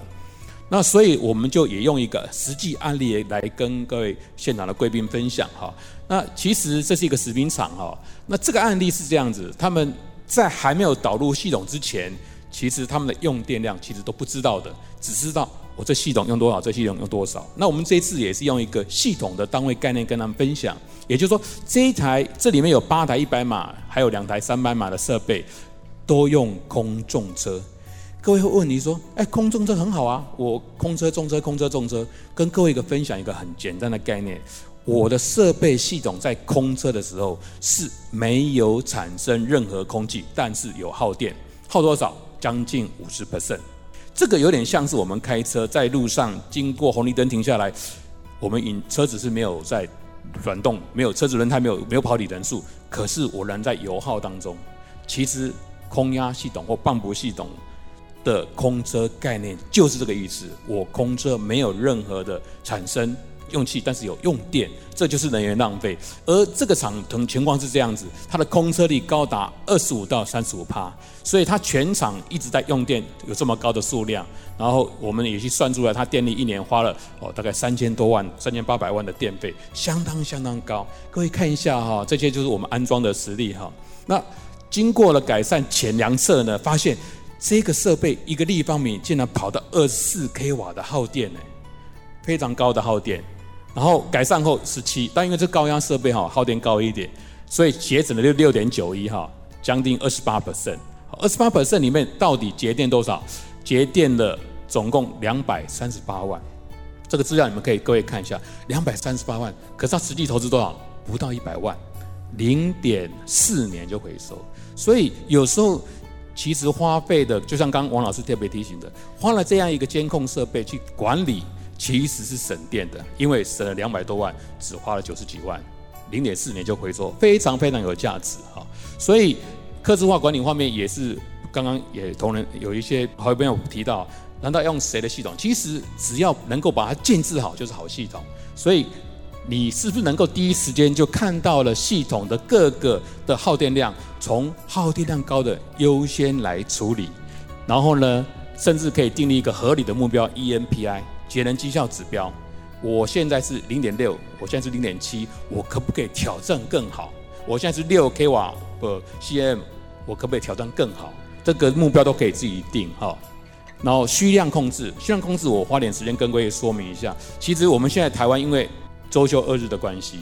那所以我们就也用一个实际案例来跟各位现场的贵宾分享，哈。那其实这是一个食品厂，哈。那这个案例是这样子，他们在还没有导入系统之前，其实他们的用电量其实都不知道的，只知道。我这系统用多少，这系统用多少。那我们这一次也是用一个系统的单位概念跟他们分享，也就是说，这一台这里面有八台一百码，还有两台三百码的设备，都用空重车。各位会问你说，哎，空重车很好啊，我空车重车空车重车，跟各位一个分享一个很简单的概念，我的设备系统在空车的时候是没有产生任何空气，但是有耗电，耗多少？将近五十 percent。这个有点像是我们开车在路上经过红绿灯停下来，我们引车子是没有在转动，没有车子轮胎没有没有跑体人数，可是我人在油耗当中。其实空压系统或泵浦系统的空车概念就是这个意思，我空车没有任何的产生。用气，但是有用电，这就是能源浪费。而这个厂同情况是这样子，它的空车率高达二十五到三十五趴，所以它全厂一直在用电，有这么高的数量。然后我们也去算出来，它电力一年花了哦大概三千多万、三千八百万的电费，相当相当高。各位看一下哈，这些就是我们安装的实例哈。那经过了改善前量测呢，发现这个设备一个立方米竟然跑到二十四 k 瓦的耗电呢，非常高的耗电。然后改善后十七，但因为这高压设备哈耗电高一点，所以节省了六六点九一哈，将近二十八 percent。二十八 percent 里面到底节电多少？节电了总共两百三十八万。这个资料你们可以各位看一下，两百三十八万，可是它实际投资多少？不到一百万，零点四年就回收。所以有时候其实花费的，就像刚王老师特别提醒的，花了这样一个监控设备去管理。其实是省电的，因为省了两百多万，只花了九十几万，零点四年就回收，非常非常有价值哈。所以，客制化管理方面也是，刚刚也同仁有一些好朋友提到，难道用谁的系统？其实只要能够把它建置好，就是好系统。所以，你是不是能够第一时间就看到了系统的各个的耗电量，从耗电量高的优先来处理，然后呢，甚至可以订立一个合理的目标 EMPI。节能绩效指标，我现在是零点六，我现在是零点七，我可不可以挑战更好？我现在是六 k 瓦的 CM，我可不可以挑战更好？这个目标都可以自己定哈。然后需量控制，需量控制我花点时间跟各位说明一下。其实我们现在台湾因为周休二日的关系，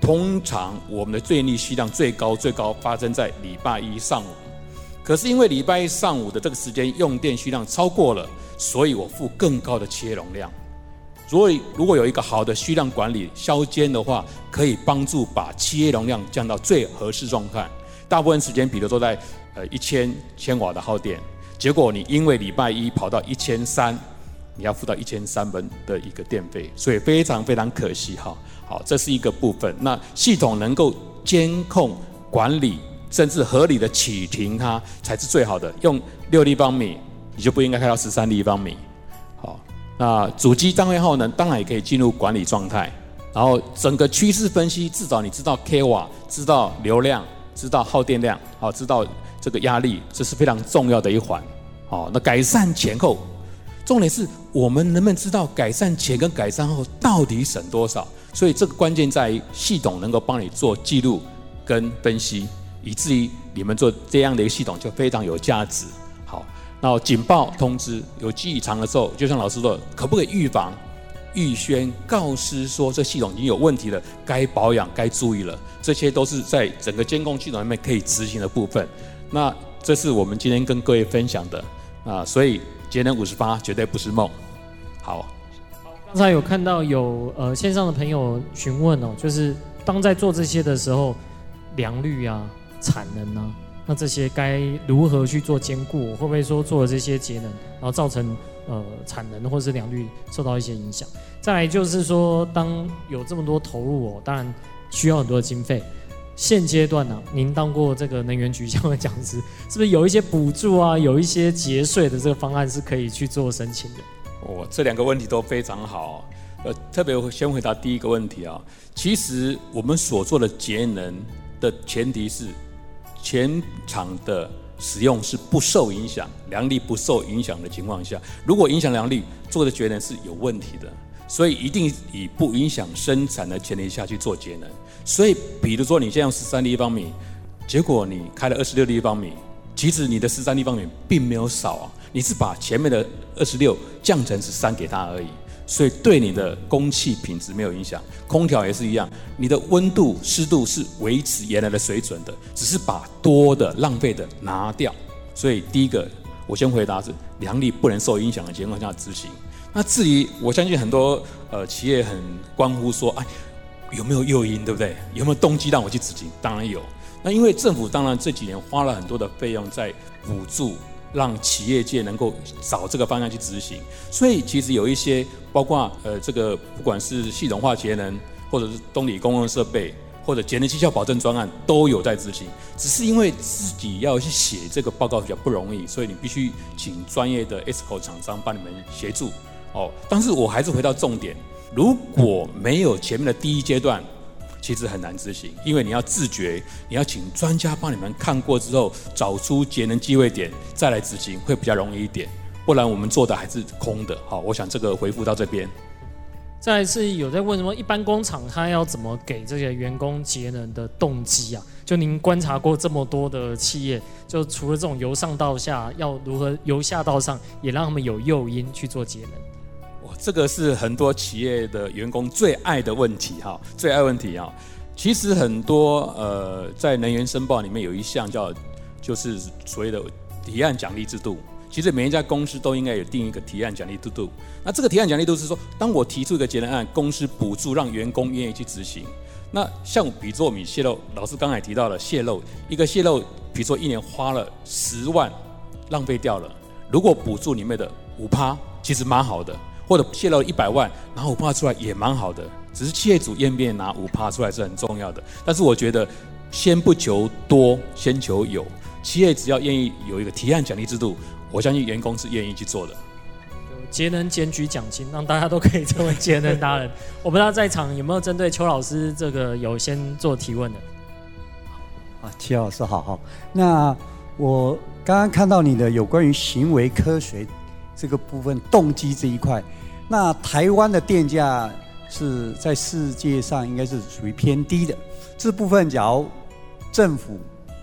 通常我们的最逆需量最高最高发生在礼拜一上午。可是因为礼拜一上午的这个时间用电需量超过了。所以我付更高的切容量，所以如果有一个好的需量管理削尖的话，可以帮助把切容量降到最合适状态。大部分时间，比如说在呃一千千瓦的耗电，结果你因为礼拜一跑到一千三，你要付到一千三分的一个电费，所以非常非常可惜哈。好，这是一个部分。那系统能够监控管理，甚至合理的启停它，才是最好的。用六立方米。你就不应该开到十三立方米，好，那主机单位耗能当然也可以进入管理状态，然后整个趋势分析，至少你知道 k 瓦，知道流量，知道耗电量，好，知道这个压力，这是非常重要的一环，好，那改善前后，重点是我们能不能知道改善前跟改善后到底省多少？所以这个关键在于系统能够帮你做记录跟分析，以至于你们做这样的一个系统就非常有价值。然后警报通知有异常的时候，就像老师说，可不可以预防、预先告知说这系统已经有问题了，该保养、该注意了，这些都是在整个监控系统里面可以执行的部分。那这是我们今天跟各位分享的啊，所以节能五十八绝对不是梦。好，刚才有看到有呃线上的朋友询问哦，就是当在做这些的时候，良率啊、产能啊。那这些该如何去做兼顾？会不会说做了这些节能，然后造成呃产能或是良率受到一些影响？再来就是说，当有这么多投入哦，当然需要很多的经费。现阶段呢、您当过这个能源局相关讲师，是不是有一些补助啊，有一些节税的这个方案是可以去做申请的？哦，这两个问题都非常好。呃，特别先回答第一个问题啊，其实我们所做的节能的前提是。前场的使用是不受影响，良率不受影响的情况下，如果影响良率，做的节能是有问题的，所以一定以不影响生产的前提下去做节能。所以，比如说你现在用十三立方米，结果你开了二十六立方米，其实你的十三立方米并没有少啊，你是把前面的二十六降成十三给他而已，所以对你的空气品质没有影响。空调也是一样，你的温度、湿度是维持原来的水准的，只是把多的、浪费的拿掉。所以第一个，我先回答是良率不能受影响的情况下执行。那至于我相信很多呃企业很关乎说，哎，有没有诱因，对不对？有没有动机让我去执行？当然有。那因为政府当然这几年花了很多的费用在补助，让企业界能够找这个方向去执行。所以其实有一些包括呃这个不管是系统化节能，或者是动力公共设备，或者节能绩效保证专案都有在执行。只是因为自己要去写这个报告比较不容易，所以你必须请专业的 ESCO 厂商帮你们协助。哦，但是我还是回到重点，如果没有前面的第一阶段。其实很难执行，因为你要自觉，你要请专家帮你们看过之后，找出节能机会点，再来执行会比较容易一点。不然我们做的还是空的。好，我想这个回复到这边。再来是有在问什么？一般工厂他要怎么给这些员工节能的动机啊？就您观察过这么多的企业，就除了这种由上到下，要如何由下到上，也让他们有诱因去做节能？这个是很多企业的员工最爱的问题哈，最爱问题啊。其实很多呃，在能源申报里面有一项叫，就是所谓的提案奖励制度。其实每一家公司都应该有定一个提案奖励制度。那这个提案奖励度是说，当我提出一个节能案，公司补助让员工愿意去执行。那像比作米泄漏，老师刚才提到了泄漏，一个泄漏，比如说一年花了十万，浪费掉了。如果补助里面的五趴，其实蛮好的。或者泄露一百万，拿五趴出来也蛮好的，只是企业主愿不愿意拿五趴出来是很重要的。但是我觉得，先不求多，先求有。企业只要愿意有一个提案奖励制度，我相信员工是愿意去做的。节能检举奖金，让大家都可以成为节能达人。我不知道在场有没有针对邱老师这个有先做提问的。啊，邱老师好好。那我刚刚看到你的有关于行为科学。这个部分动机这一块，那台湾的电价是在世界上应该是属于偏低的。这部分，假如政府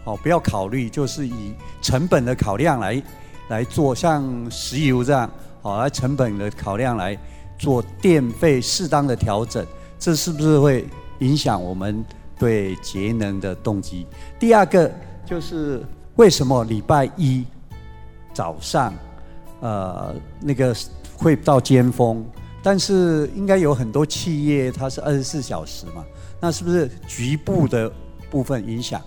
哦不要考虑，就是以成本的考量来来做，像石油这样哦，来成本的考量来做电费适当的调整，这是不是会影响我们对节能的动机？第二个就是为什么礼拜一早上？呃，那个会到尖峰，但是应该有很多企业它是二十四小时嘛，那是不是局部的部分影响？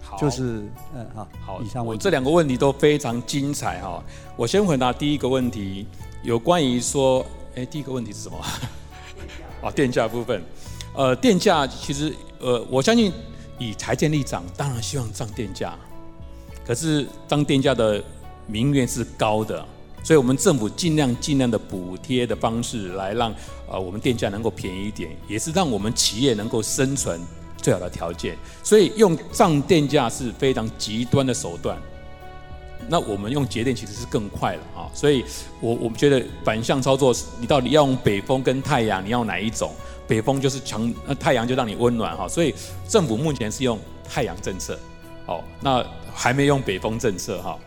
好，就是嗯好，好，以上我这两个问题都非常精彩哈。我先回答第一个问题，有关于说，哎，第一个问题是什么？啊，<laughs> 电价部分。呃，电价其实呃，我相信以台电立场，当然希望涨电价，可是涨电价的。民怨是高的，所以我们政府尽量尽量的补贴的方式来让呃我们电价能够便宜一点，也是让我们企业能够生存最好的条件。所以用涨电价是非常极端的手段。那我们用节电其实是更快了啊。所以我我们觉得反向操作，你到底要用北风跟太阳，你要哪一种？北风就是强，那太阳就让你温暖哈。所以政府目前是用太阳政策，哦，那还没用北风政策哈。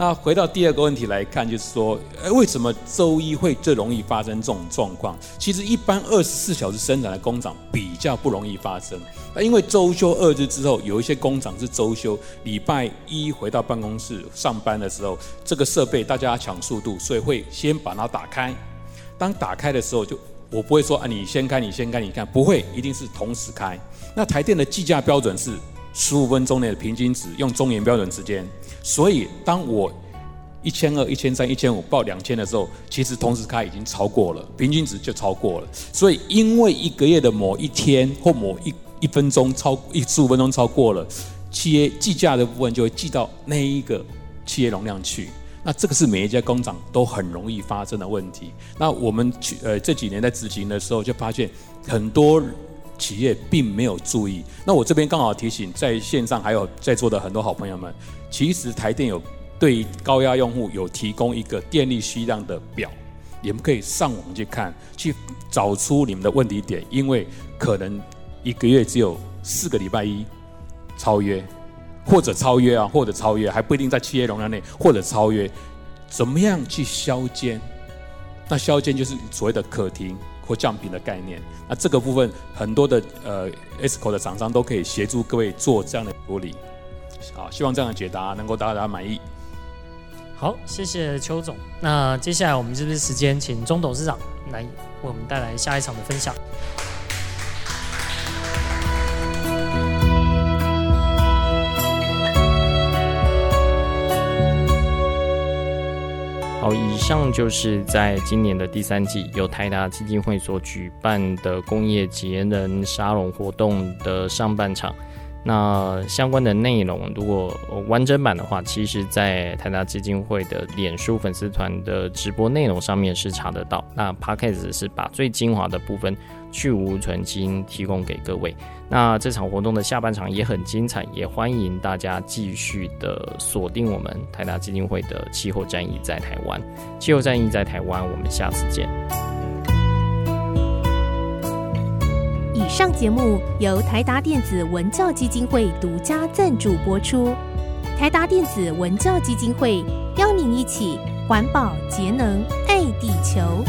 那回到第二个问题来看，就是说，诶，为什么周一会最容易发生这种状况？其实一般二十四小时生产的工厂比较不容易发生。那因为周休二日之后，有一些工厂是周休，礼拜一回到办公室上班的时候，这个设备大家抢速度，所以会先把它打开。当打开的时候，就我不会说啊，你先开，你先开，你看不会，一定是同时开。那台电的计价标准是十五分钟内的平均值，用中原标准时间。所以，当我一千二、一千三、一千五报两千的时候，其实同时开已经超过了平均值，就超过了。所以，因为一个月的某一天或某一一分钟超一十五分钟超过了，企业计价的部分就会计到那一个企业容量去。那这个是每一家工厂都很容易发生的问题。那我们去呃这几年在执行的时候，就发现很多。企业并没有注意，那我这边刚好提醒在线上还有在座的很多好朋友们，其实台电有对高压用户有提供一个电力需量的表，你们可以上网去看，去找出你们的问题点，因为可能一个月只有四个礼拜一超约，或者超越啊，或者超越，还不一定在企业容量内，或者超越，怎么样去削尖？那削尖就是所谓的可停或降频的概念。那这个部分很多的呃 ESCO 的厂商都可以协助各位做这样的处理。好，希望这样的解答能够大家满意。好，谢谢邱总。那接下来我们是不是时间请钟董事长来为我们带来下一场的分享？以上就是在今年的第三季由台达基金会所举办的工业节能沙龙活动的上半场。那相关的内容，如果完整版的话，其实，在台达基金会的脸书粉丝团的直播内容上面是查得到。那 Podcast 是把最精华的部分去芜存菁提供给各位。那这场活动的下半场也很精彩，也欢迎大家继续的锁定我们台达基金会的气候战役在台湾。气候战役在台湾，我们下次见。以上节目由台达电子文教基金会独家赞助播出。台达电子文教基金会邀您一起环保节能爱地球。